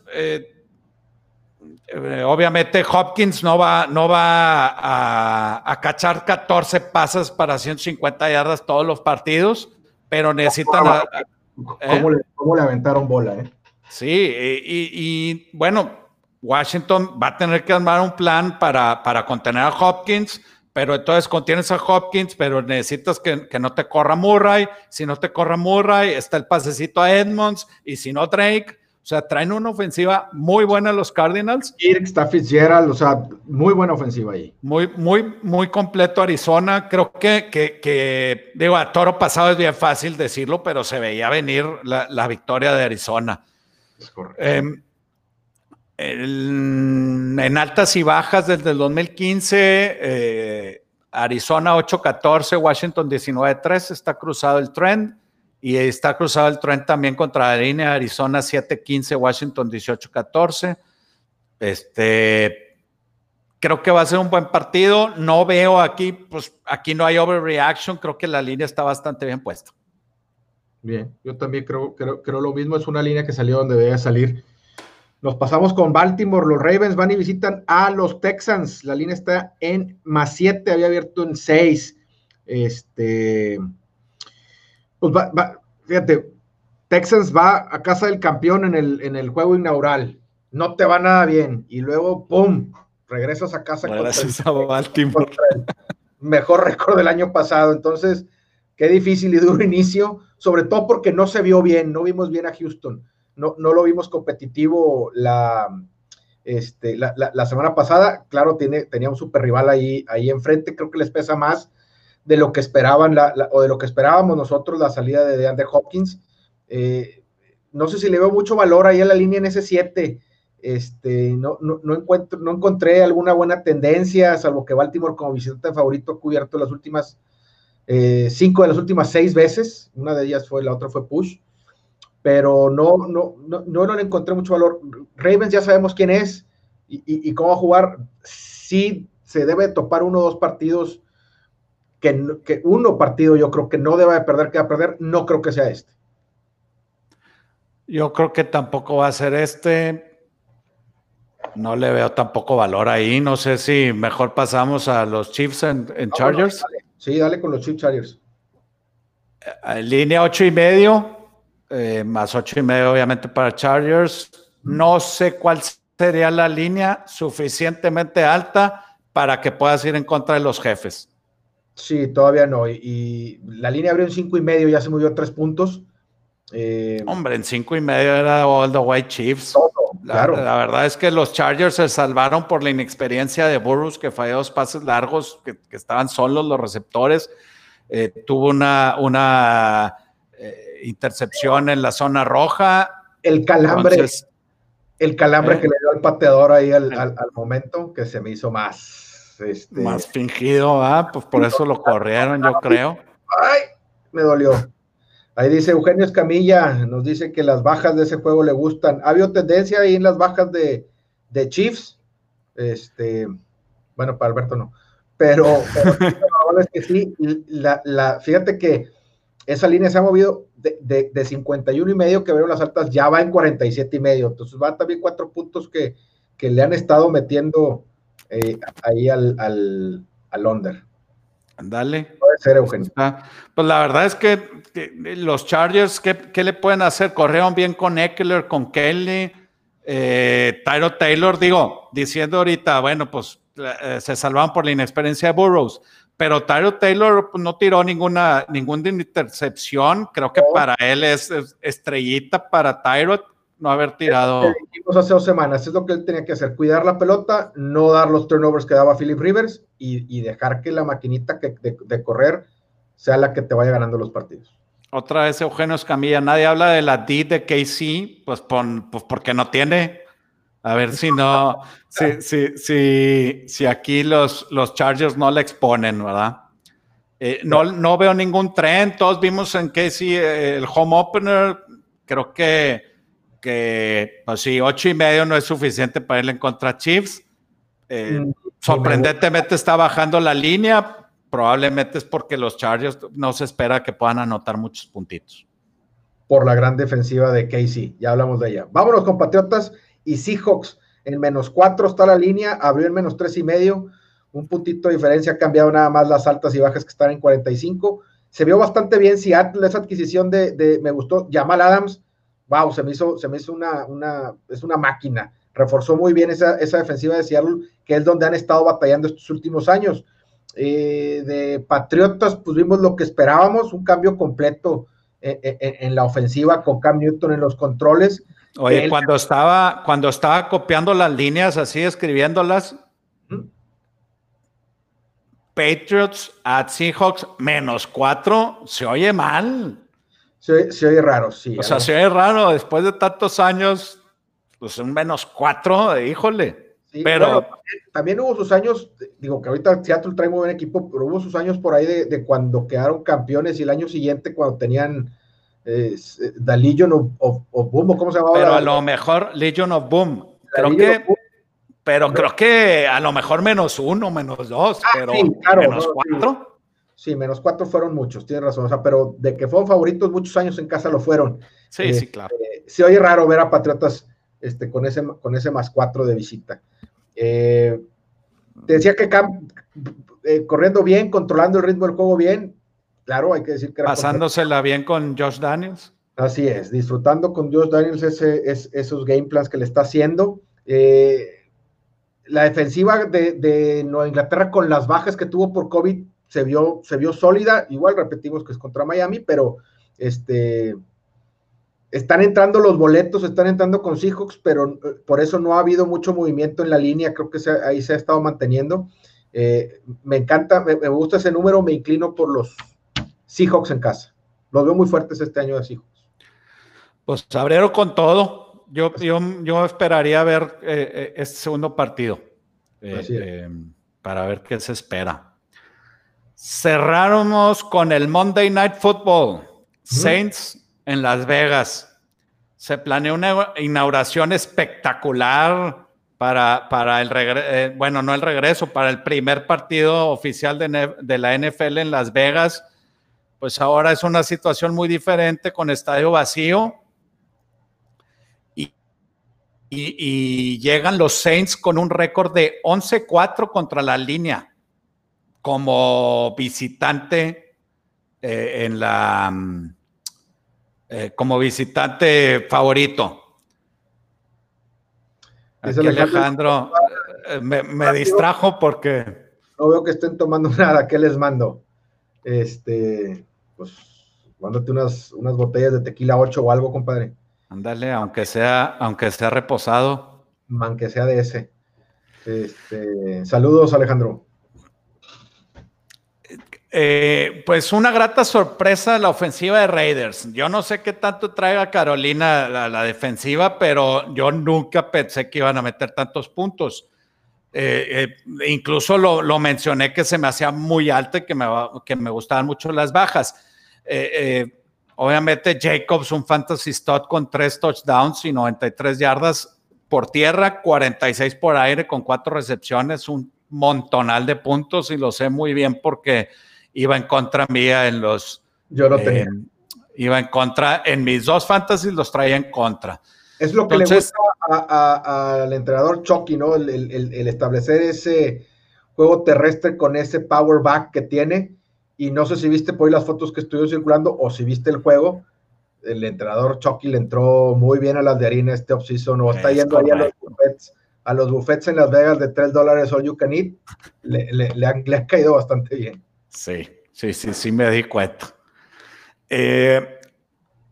Speaker 2: obviamente Hopkins no va, no va a, cachar 14 pases para 150 yardas todos los partidos, pero necesitan...
Speaker 1: ¿eh? ¿Cómo, le, aventaron bola? Eh?
Speaker 2: Sí, y, bueno, Washington va a tener que armar un plan para, para contener a Hopkins, pero entonces contienes a Hopkins, pero necesitas que, que, no te corra Murray. Si no te corra Murray, está el pasecito a Edmonds, y si no Drake, o sea, traen una ofensiva muy buena los Cardinals.
Speaker 1: Kirk, está Fitzgerald, o sea, muy buena ofensiva ahí.
Speaker 2: Muy, muy, muy completo Arizona. Creo que, que, digo, a toro pasado es bien fácil decirlo, pero se veía venir la, victoria de Arizona. Es correcto. Em, en altas y bajas desde el 2015, eh, Arizona 8-14, Washington 19-3, está cruzado el trend. Y está cruzado el tren también contra la línea Arizona 7-15, Washington 18-14. Este, creo que va a ser un buen partido. No veo aquí, pues aquí no hay overreaction. Creo que la línea está bastante bien puesta.
Speaker 1: Bien, yo también creo, creo, creo lo mismo. Es una línea que salió donde debe salir. Nos pasamos con Baltimore. Los Ravens van y visitan a los Texans. La línea está en más 7, había abierto en 6. Este pues va, fíjate, Texas va a casa del campeón en el, en el juego inaugural, no te va nada bien, y luego, ¡pum!, regresas a casa
Speaker 2: con
Speaker 1: el, mejor récord del año pasado, entonces, qué difícil y duro inicio, sobre todo porque no se vio bien, no vimos bien a Houston, no, no lo vimos competitivo la, este, la, semana pasada, claro, tiene, tenía un super rival ahí, ahí enfrente, creo que les pesa más de lo que esperaban o de lo que esperábamos nosotros la salida de DeAndre Hopkins. Eh, no sé si le veo mucho valor ahí en la línea en ese 7. Este, no, no, encuentro, no encontré alguna buena tendencia, salvo que Baltimore como visitante favorito ha cubierto las últimas eh, cinco de las últimas seis veces. Una de ellas fue, la otra fue Push. Pero no, no, no, no, le encontré mucho valor. Ravens ya sabemos quién es y, y, y cómo va a jugar. Sí se debe topar uno o dos partidos que, uno partido yo creo que no deba de perder, que va a perder, no creo que sea este.
Speaker 2: Yo creo que tampoco va a ser este. No le veo tampoco valor ahí. No sé si mejor pasamos a los Chiefs en, Chargers.
Speaker 1: Sí, dale con los Chiefs Chargers.
Speaker 2: En eh, línea ocho y medio, eh, más ocho y medio obviamente para Chargers. No sé cuál sería la línea suficientemente alta para que puedas ir en contra de los jefes.
Speaker 1: Sí, todavía no. Y, la línea abrió en cinco y medio, ya se movió tres puntos.
Speaker 2: Eh, Hombre, en cinco y medio era All the White Chiefs. claro. la, verdad es que los Chargers se salvaron por la inexperiencia de Burroughs, que falló dos pases largos, que, estaban solos los receptores. Eh, tuvo una, una eh, intercepción en la zona roja.
Speaker 1: El calambre, el calambre que le dio al pateador ahí al momento, que se me hizo más este,
Speaker 2: Más fingido, ah, pues por eso lo corrieron, yo creo.
Speaker 1: Ay, me dolió. Ahí dice Eugenio Escamilla, nos dice que las bajas de ese juego le gustan. ¿Ha habido tendencia ahí en las bajas de, Chiefs? Este, bueno, para Alberto no. Pero, es que sí, la, fíjate que esa línea se ha movido de, de, 51 y medio que veo las altas, ya va en 47 y medio. Entonces van también cuatro puntos que, que le han estado metiendo eh, ahí al, al, al under.
Speaker 2: Dale.
Speaker 1: Puede ser, Eugenio.
Speaker 2: Pues la verdad es que, los Chargers, ¿qué, le pueden hacer? Corrieron bien con Eckler, con Kelly, eh, Tyro Taylor, digo, diciendo ahorita, bueno, pues eh, se salvan por la inexperiencia de Burroughs, pero Tyro Taylor pues, no tiró ninguna, ninguna intercepción, creo que para él es, es estrellita para Tyrod no haber tirado.
Speaker 1: hace dos semanas, es lo que él tenía que hacer, cuidar la pelota, no dar los turnovers que daba Philip Rivers y, dejar que la maquinita que, de, correr sea la que te vaya ganando los partidos.
Speaker 2: Otra vez Eugenio Escamilla, nadie habla de la D de KC, pues, pues porque no tiene. A ver si no, si, si, si, si aquí los, los Chargers no le exponen, ¿verdad? Eh, no, no veo ningún tren. Todos vimos en Casey eh, el home opener. Creo que, que pues sí, ocho y medio no es suficiente para irle en contra Chiefs. Eh, mm, sorprendentemente está bajando la línea. Probablemente es porque los Chargers no se espera que puedan anotar muchos puntitos.
Speaker 1: Por la gran defensiva de Casey. Ya hablamos de ella. Vámonos, compatriotas y Seahawks en menos cuatro está la línea, abrió en menos tres y medio, un puntito de diferencia, ha cambiado nada más las altas y bajas que están en 45. Se vio bastante bien Seattle, esa adquisición de, me gustó, Jamal Adams, wow, se me hizo, se me hizo una, una, es una máquina, reforzó muy bien esa, esa defensiva de Seattle, que es donde han estado batallando estos últimos años. Eh, de Patriotas, pues vimos lo que esperábamos, un cambio completo en, en la ofensiva con Cam Newton en los controles
Speaker 2: Oye, cuando estaba, cuando estaba copiando las líneas así, escribiéndolas, Patriots at Seahawks menos cuatro, se oye mal.
Speaker 1: Se, oye raro, sí.
Speaker 2: O sea, se oye raro después de tantos años, pues un menos cuatro, híjole. pero
Speaker 1: también, hubo sus años, digo que ahorita Seattle trae muy buen equipo, pero hubo sus años por ahí de, de cuando quedaron campeones y el año siguiente cuando tenían eh, The Legion of, Boom, ¿cómo se llamaba?
Speaker 2: Pero a lo mejor Legion of Boom. Creo que, pero creo que a lo mejor menos uno, menos dos, ah, pero menos cuatro.
Speaker 1: Sí. Menos cuatro fueron muchos, tienes razón. O sea, pero de que fueron favoritos muchos años en casa lo fueron.
Speaker 2: Sí, sí, claro.
Speaker 1: Eh, se oye raro ver a Patriotas este, con, ese, con ese más cuatro de visita. Eh, te decía que corriendo bien, controlando el ritmo del juego bien, claro, hay que decir que...
Speaker 2: Pasándosela bien con Josh Daniels.
Speaker 1: Así es, disfrutando con Josh Daniels ese, esos game plans que le está haciendo. Eh, la defensiva de, Nueva Inglaterra con las bajas que tuvo por COVID se vio, se vio sólida, igual repetimos que es contra Miami, pero este, están entrando los boletos, están entrando con Seahawks, pero eh, por eso no ha habido mucho movimiento en la línea, creo que ahí se ha estado manteniendo. Eh, me encanta, me, gusta ese número, me inclino por los, Seahawks en casa. Los veo muy fuertes este año de Seahawks.
Speaker 2: Pues abrieron con todo. Yo, yo, esperaría ver eh, eh, este segundo partido eh, para ver qué se espera. Cerráramos con el Monday Night Football. Saints en Las Vegas. Se planeó una inauguración espectacular para, para el regreso, bueno, no el regreso, para el primer partido oficial de, de la NFL en Las Vegas pues ahora es una situación muy diferente con estadio vacío. Y, llegan los Saints con un récord de 11-4 contra la línea como visitante eh, en la mm, eh, como visitante favorito. Aquí Alejandro eh, me, me distrajo porque
Speaker 1: no veo que estén tomando nada. ¿Qué les mando? Este, pues, mándate unas, unas botellas de tequila 8 o algo, compadre.
Speaker 2: Ándale, aunque sea, aunque sea reposado.
Speaker 1: Aunque sea de ese. Este, saludos, Alejandro.
Speaker 2: Eh, pues una grata sorpresa la ofensiva de Raiders. Yo no sé qué tanto traiga Carolina la, la defensiva, pero yo nunca pensé que iban a meter tantos puntos. Eh, eh, incluso lo, mencioné que se me hacía muy alto y que me, gustaban mucho las bajas. Obviamente Jacobs, un fantasy stud con tres touchdowns y 93 yardas por tierra, 46 por aire con cuatro recepciones, un montonal de puntos y lo sé muy bien porque iba en contra mía en los...
Speaker 1: Yo lo tenía.
Speaker 2: iba en contra, en mis dos fantasies los traía en contra.
Speaker 1: Es lo que le gusta al entrenador Chucky, ¿no? El, establecer ese juego terrestre con ese power back que tiene. Y no sé si viste por ahí las fotos que estuvo circulando o si viste el juego. El entrenador Chucky le entró muy bien a las de harina este offseason o está yendo ahí a los buffets, a los buffets en Las Vegas de 3 dólares all you can eat. Le, le, han, le, caído bastante bien.
Speaker 2: Sí, sí, sí, sí me di cuenta. Eh,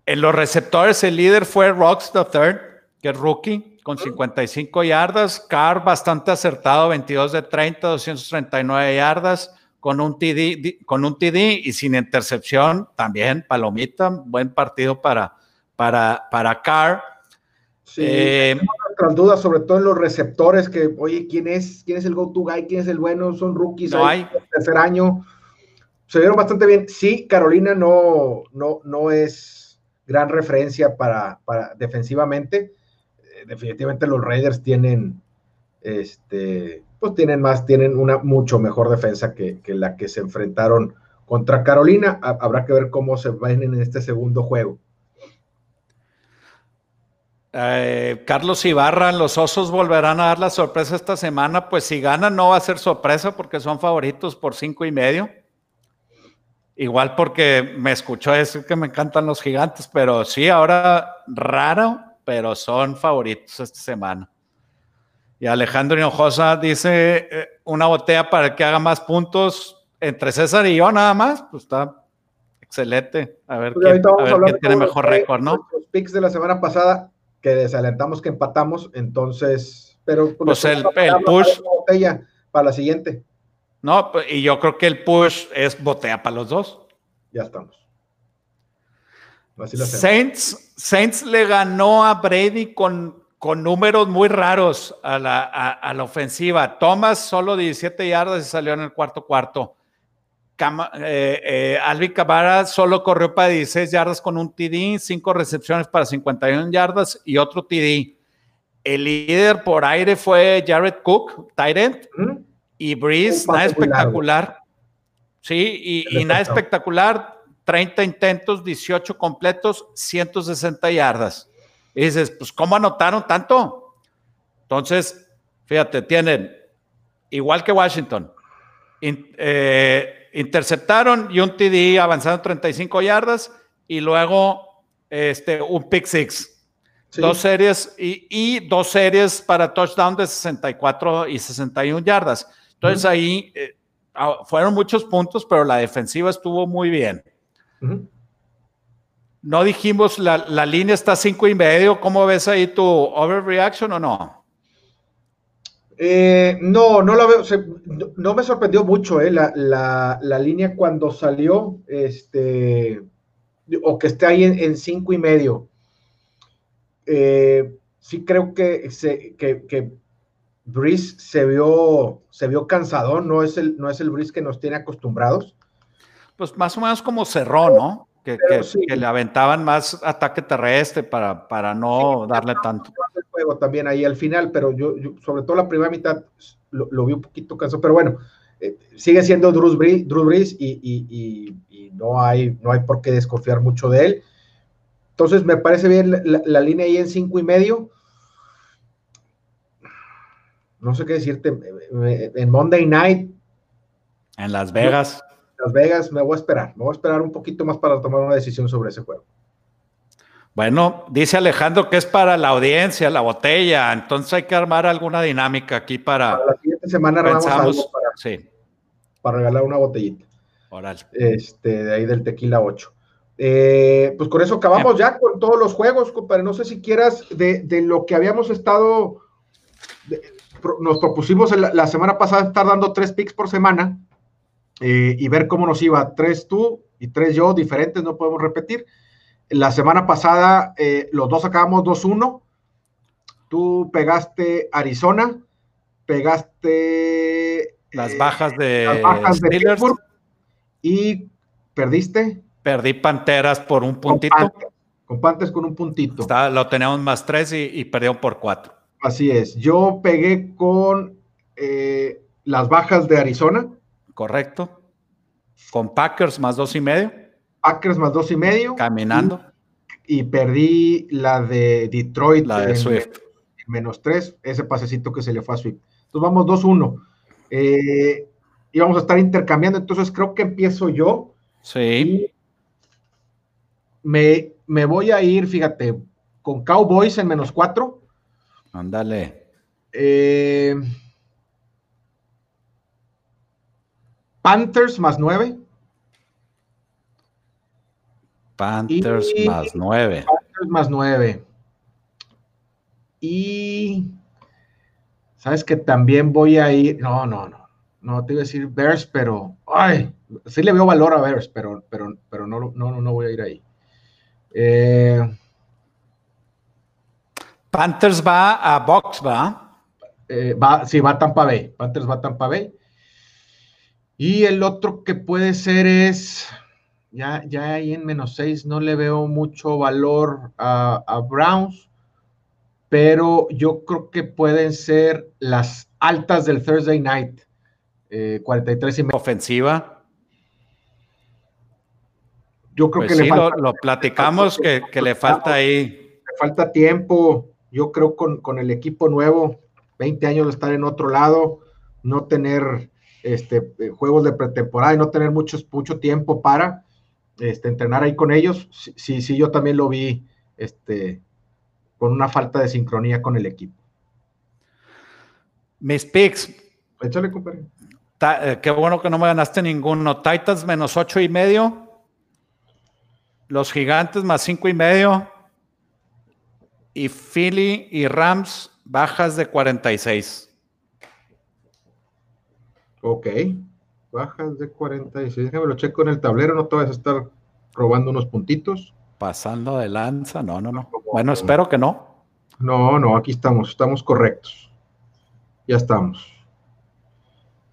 Speaker 2: en los receptores, el líder fue Rocks the Third, que es rookie, con 55 yardas. Carr bastante acertado, 22 de 30, 239 yardas, con un TD, con un TD y sin intercepción. También, palomita, buen partido para, para, para Carr.
Speaker 1: Sí, eh, nuestras dudas, sobre todo en los receptores, que, oye, ¿quién es? ¿Quién es el go-to guy? ¿Quién es el bueno? Son rookies.
Speaker 2: No hay.
Speaker 1: Tercer año. Se vieron bastante bien. Sí, Carolina no, no, no es gran referencia para, para defensivamente. Eh, definitivamente los Raiders tienen, este, pues tienen más, tienen una mucho mejor defensa que, que la que se enfrentaron contra Carolina. Habrá que ver cómo se ven en este segundo juego.
Speaker 2: Eh, Carlos Ibarra, los Osos volverán a dar la sorpresa esta semana. Pues si ganan, no va a ser sorpresa porque son favoritos por cinco y medio. Igual porque me escuchó decir que me encantan los gigantes, pero sí, ahora raro, pero son favoritos esta semana. Y Alejandro Hinojosa dice eh, una botella para que haga más puntos entre César y yo nada más. Pues está excelente. A ver, pues quién, tiene mejor récord, ¿no?
Speaker 1: Los picks de la semana pasada que desalentamos que empatamos, entonces, pero
Speaker 2: pues, pues el, el push
Speaker 1: botella para la siguiente.
Speaker 2: No, pues, y yo creo que el push es botea para los dos.
Speaker 1: Ya estamos.
Speaker 2: Saints, Saints le ganó a Brady con, con números muy raros a la, a, la, ofensiva. Thomas solo 17 yardas y salió en el cuarto cuarto. eh, eh, Alvin Camara solo corrió para 16 yardas con un TD, 5 recepciones para 51 yardas y otro TD. El líder por aire fue Jared Cook, Tyrant. Y Breeze, nada espectacular. Sí, y, nada espectacular. 30 intentos, 18 completos, 160 yardas. Y dices, pues, ¿cómo anotaron tanto? Entonces, fíjate, tienen, igual que Washington, eh, interceptaron y un TD avanzando 35 yardas y luego este, un pick six. Dos series y, y, dos series para touchdown de 64 y 61 yardas. Entonces ahí eh, ah, fueron muchos puntos, pero la defensiva estuvo muy bien. No dijimos, la, la, línea está cinco y medio. ¿Cómo ves ahí tu overreaction o no?
Speaker 1: Eh, no, no lo veo. no, me sorprendió mucho eh, la, la, línea cuando salió, este, o que esté ahí en, cinco y medio. sí creo que, se, que, que Brice se vio, se vio cansado, no es el, no es el Brice que nos tiene acostumbrados.
Speaker 2: Pues más o menos como cerró, ¿no? Que, le aventaban más ataque terrestre para, para no darle tanto.
Speaker 1: El juego también ahí al final, pero yo, sobre todo la primera mitad lo, vi un poquito cansado, pero bueno, eh, sigue siendo Drew Brees, y, no, hay, no hay por qué desconfiar mucho de él. Entonces me parece bien la, la línea ahí en cinco y medio no sé qué decirte, en Monday Night.
Speaker 2: En Las Vegas.
Speaker 1: Las Vegas, me voy a esperar, me voy a esperar un poquito más para tomar una decisión sobre ese juego.
Speaker 2: Bueno, dice Alejandro que es para la audiencia, la botella, entonces hay que armar alguna dinámica aquí para...
Speaker 1: la siguiente semana armamos algo para, sí. para regalar una botellita. Oral. Este, de ahí del tequila 8. Eh, pues con eso acabamos ya con todos los juegos, compadre. No sé si quieras de, de lo que habíamos estado nos propusimos la, semana pasada estar dando tres picks por semana eh, y ver cómo nos iba. Tres tú y tres yo, diferentes, no podemos repetir. La semana pasada eh, los dos acabamos 2-1. Tú pegaste Arizona, pegaste
Speaker 2: las eh, bajas de,
Speaker 1: las bajas de y perdiste.
Speaker 2: Perdí Panteras por un puntito.
Speaker 1: Con Panteras con, un puntito.
Speaker 2: lo teníamos más tres y, y perdieron por cuatro.
Speaker 1: Así es. Yo pegué con eh, las bajas de Arizona.
Speaker 2: Correcto. Con Packers más dos y medio.
Speaker 1: Packers más dos y medio.
Speaker 2: Caminando.
Speaker 1: Y, perdí la de Detroit.
Speaker 2: La de Swift.
Speaker 1: menos tres. Ese pasecito que se le fue a Swift. Entonces vamos 2-1. Eh, y vamos a estar intercambiando. Entonces creo que empiezo yo.
Speaker 2: Sí.
Speaker 1: Me, me voy a ir, fíjate, con Cowboys en menos cuatro
Speaker 2: Ándale.
Speaker 1: Eh, Panthers más nueve.
Speaker 2: Panthers más nueve.
Speaker 1: Panthers más nueve. Y sabes que también voy a ir. No, no, no. No te iba a decir Bears, pero. Ay, sí le veo valor a Bears, pero, pero, pero no, no, no voy a ir ahí. Eh,
Speaker 2: Panthers va a Box, ¿va?
Speaker 1: Eh, va, sí, va a Tampa Bay. Panthers va a Tampa Bay. Y el otro que puede ser es, ya, ya ahí en menos seis no le veo mucho valor a, Browns, pero yo creo que pueden ser las altas del Thursday night. 43 eh, y medio.
Speaker 2: Ofensiva.
Speaker 1: Yo creo pues que le
Speaker 2: falta, lo, platicamos que, le falta ahí.
Speaker 1: Le falta tiempo. Yo creo con, con el equipo nuevo, 20 años de estar en otro lado, no tener este, eh, juegos de pretemporada y no tener muchos, mucho tiempo para este, entrenar ahí con ellos, sí, sí, yo también lo vi este, con una falta de sincronía con el equipo.
Speaker 2: Mis picks.
Speaker 1: Échale, compadre.
Speaker 2: Eh, qué bueno que no me ganaste ninguno. Titans menos ocho y medio. Los gigantes más cinco y medio. Y Philly y Rams bajas de 46.
Speaker 1: Ok, bajas de 46. Déjame lo checo en el tablero, no te vas a estar robando unos puntitos.
Speaker 2: Pasando de lanza, no, no, no. Bueno, espero que no.
Speaker 1: No, no, aquí estamos, estamos correctos. Ya estamos.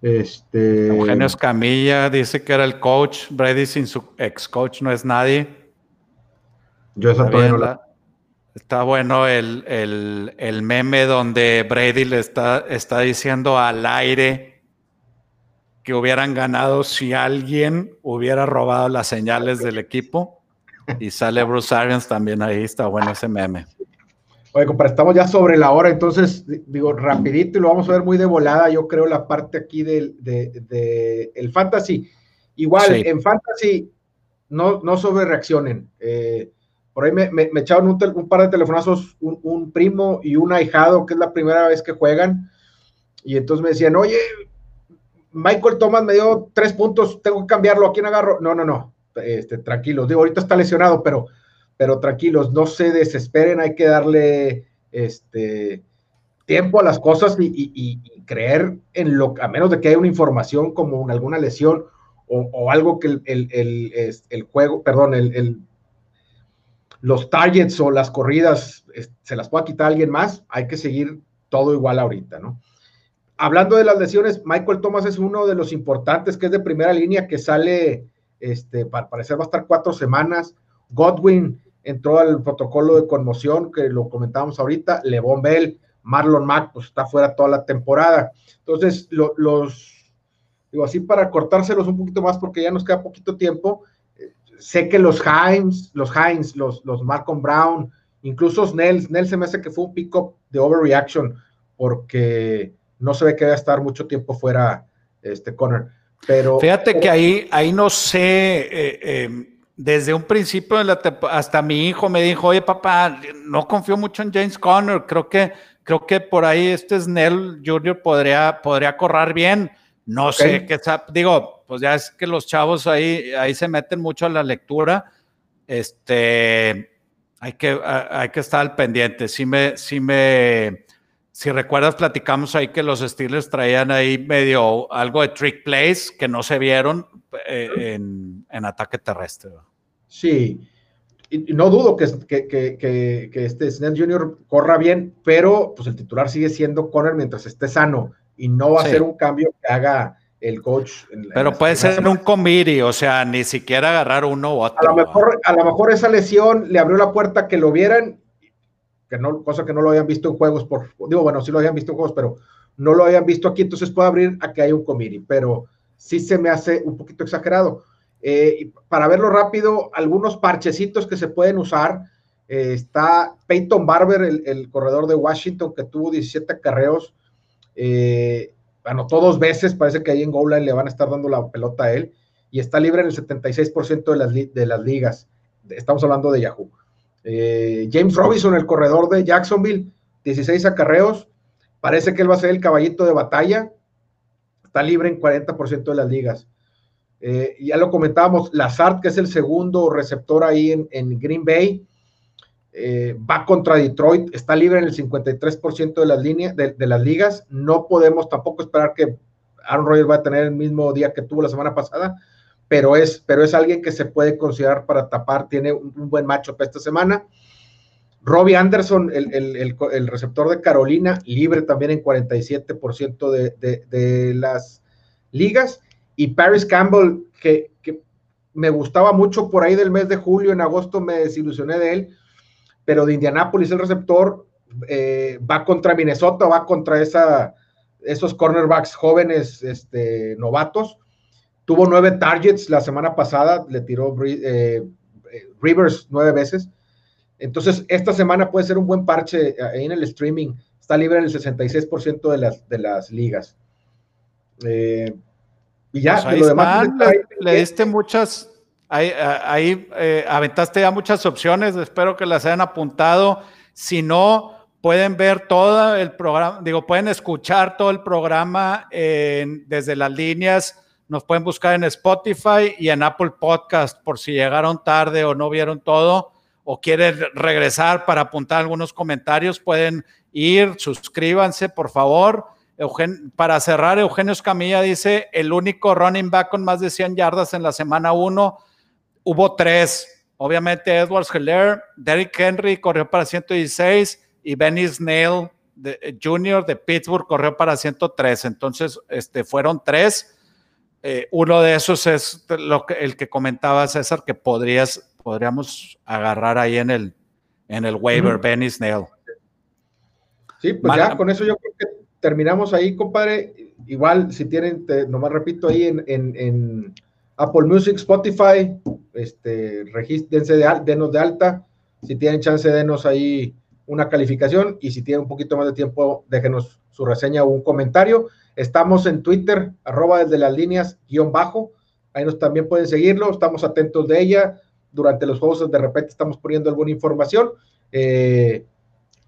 Speaker 1: Este.
Speaker 2: Eugenio Escamilla dice que era el coach. Brady sin su ex coach no es nadie.
Speaker 1: Yo esa
Speaker 2: está, está bueno el, el, meme donde Brady le está, está diciendo al aire que hubieran ganado si alguien hubiera robado las señales del equipo. Y sale Bruce Arians también ahí, está bueno ese meme.
Speaker 1: Oye, compadre, estamos ya sobre la hora, entonces, digo, rapidito y lo vamos a ver muy de volada, yo creo, la parte aquí del de, el fantasy. Igual, en fantasy, no, no sobre reaccionen. Eh, por ahí me, me, echaron un, par de telefonazos, un, primo y un ahijado, que es la primera vez que juegan, y entonces me decían, oye, Michael Thomas me dio tres puntos, tengo que cambiarlo, ¿a quién agarro? No, no, no, este, tranquilos, digo, ahorita está lesionado, pero, pero tranquilos, no se desesperen, hay que darle este, tiempo a las cosas y, creer en lo, a menos de que haya una información como alguna lesión o, algo que el, juego, perdón, el, los targets o las corridas se las pueda quitar alguien más, hay que seguir todo igual ahorita, ¿no? hablando de las lesiones, Michael Thomas es uno de los importantes, que es de primera línea, que sale, este, para parecer va a estar cuatro semanas. Godwin entró al protocolo de conmoción, que lo comentábamos ahorita. Levon Bell, Marlon Mack, pues está fuera toda la temporada. Entonces, los, digo así para cortárselos un poquito más, porque ya nos queda poquito tiempo. Sé que los Hines, los Hines, los, los Malcolm Brown, incluso Snell, Snell se me hace que fue un pick-up de overreaction, porque no se ve que va a estar mucho tiempo fuera este Connor. Pero
Speaker 2: fíjate que ahí, ahí no sé, eh, eh, desde un principio de la hasta mi hijo me dijo, oye papá, no confío mucho en James Conner, creo que, creo que por ahí este Snell Jr. podría, podría correr bien. No sé qué digo, pues ya es que los chavos ahí, ahí se meten mucho a la lectura. Este, hay que, hay que estar al pendiente. Sí me, sí me, si recuerdas, platicamos ahí que los Steelers traían ahí medio algo de trick plays que no se vieron eh, en, ataque terrestre.
Speaker 1: Sí, y no dudo que, que, que, este Snell Jr. corra bien, pero pues el titular sigue siendo Conner mientras esté sano y no va a ser un cambio que haga el coach.
Speaker 2: pero puede ser un committee, o sea, ni siquiera agarrar uno u otro.
Speaker 1: A lo, mejor, a lo mejor esa lesión le abrió la puerta que lo vieran que no, cosa que no lo habían visto en juegos, por, digo, bueno, sí lo habían visto en juegos, pero no lo habían visto aquí, entonces puede abrir a que haya un committee, pero sí se me hace un poquito exagerado. Eh, para verlo rápido, algunos parchecitos que se pueden usar. Eh, está Peyton Barber, el, corredor de Washington, que tuvo 17 carreos. Eh, anotó dos veces, parece que ahí en Goal le van a estar dando la pelota a él. Y está libre en el 76% de las, de las ligas. Estamos hablando de Yahoo. Eh, James Robinson, el corredor de Jacksonville, 16 acarreos. Parece que él va a ser el caballito de batalla. Está libre en 40% de las ligas. Eh, ya lo comentábamos, Lazard, que es el segundo receptor ahí en, Green Bay, eh, va contra Detroit, está libre en el 53% de las, líneas, de, las ligas. No podemos tampoco esperar que Aaron Rodgers va a tener el mismo día que tuvo la semana pasada, pero es, pero es alguien que se puede considerar para tapar, tiene un, buen macho para esta semana. Robbie Anderson, el, receptor de Carolina, libre también en 47% de, de, las ligas. Y Paris Campbell, que, me gustaba mucho por ahí del mes de julio, en agosto me desilusioné de él, pero de Indianápolis el receptor eh, va contra Minnesota, va contra esa, esos cornerbacks jóvenes este, novatos. Tuvo nueve targets la semana pasada, le tiró eh, Rivers nueve veces entonces, esta semana puede ser un buen parche eh, ahí en el streaming. Está libre en el 66% de las, de las ligas.
Speaker 2: Eh, y ya, pues lo demás. le, diste muchas, ahí, ahí eh, aventaste ya muchas opciones. Espero que las hayan apuntado. Si no, pueden ver todo el programa, digo, pueden escuchar todo el programa desde las líneas. Nos pueden buscar en Spotify y en Apple Podcast por si llegaron tarde o no vieron todo o quieren regresar para apuntar algunos comentarios, pueden ir, suscríbanse, por favor. para cerrar, Eugenio Escamilla dice, el único running back con más de 100 yardas en la semana 1, hubo tres. Obviamente Edwards Heller, Derrick Henry corrió para 116 y Benny Snell de, eh, Jr. de Pittsburgh corrió para 103. Entonces, este, fueron tres. Eh, uno de esos es lo que, el que comentaba César, que podrías podríamos agarrar ahí en el, en el waiver, Benny Snell.
Speaker 1: Sí, pues ya con eso yo creo que terminamos ahí, compadre. Igual, si tienen, nomás repito, ahí en, en, Apple Music, Spotify, este, regístrense, de, denos de alta. Si tienen chance, denos ahí una calificación y si tienen un poquito más de tiempo, déjenos su reseña o un comentario. Estamos en Twitter, arroba desde las líneas, guion bajo. Ahí nos también pueden seguirlo, estamos atentos de ella durante los juegos de repente estamos poniendo alguna información. Eh,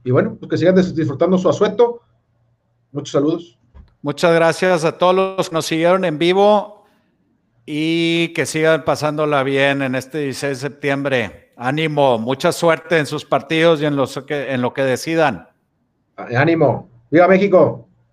Speaker 1: y bueno, pues que sigan disfrutando su asueto. Muchos saludos.
Speaker 2: Muchas gracias a todos los que nos siguieron en vivo y que sigan pasándola bien en este 16 de septiembre. Ánimo, mucha suerte en sus partidos y en, los en lo que decidan.
Speaker 1: Ánimo. ¡Viva México!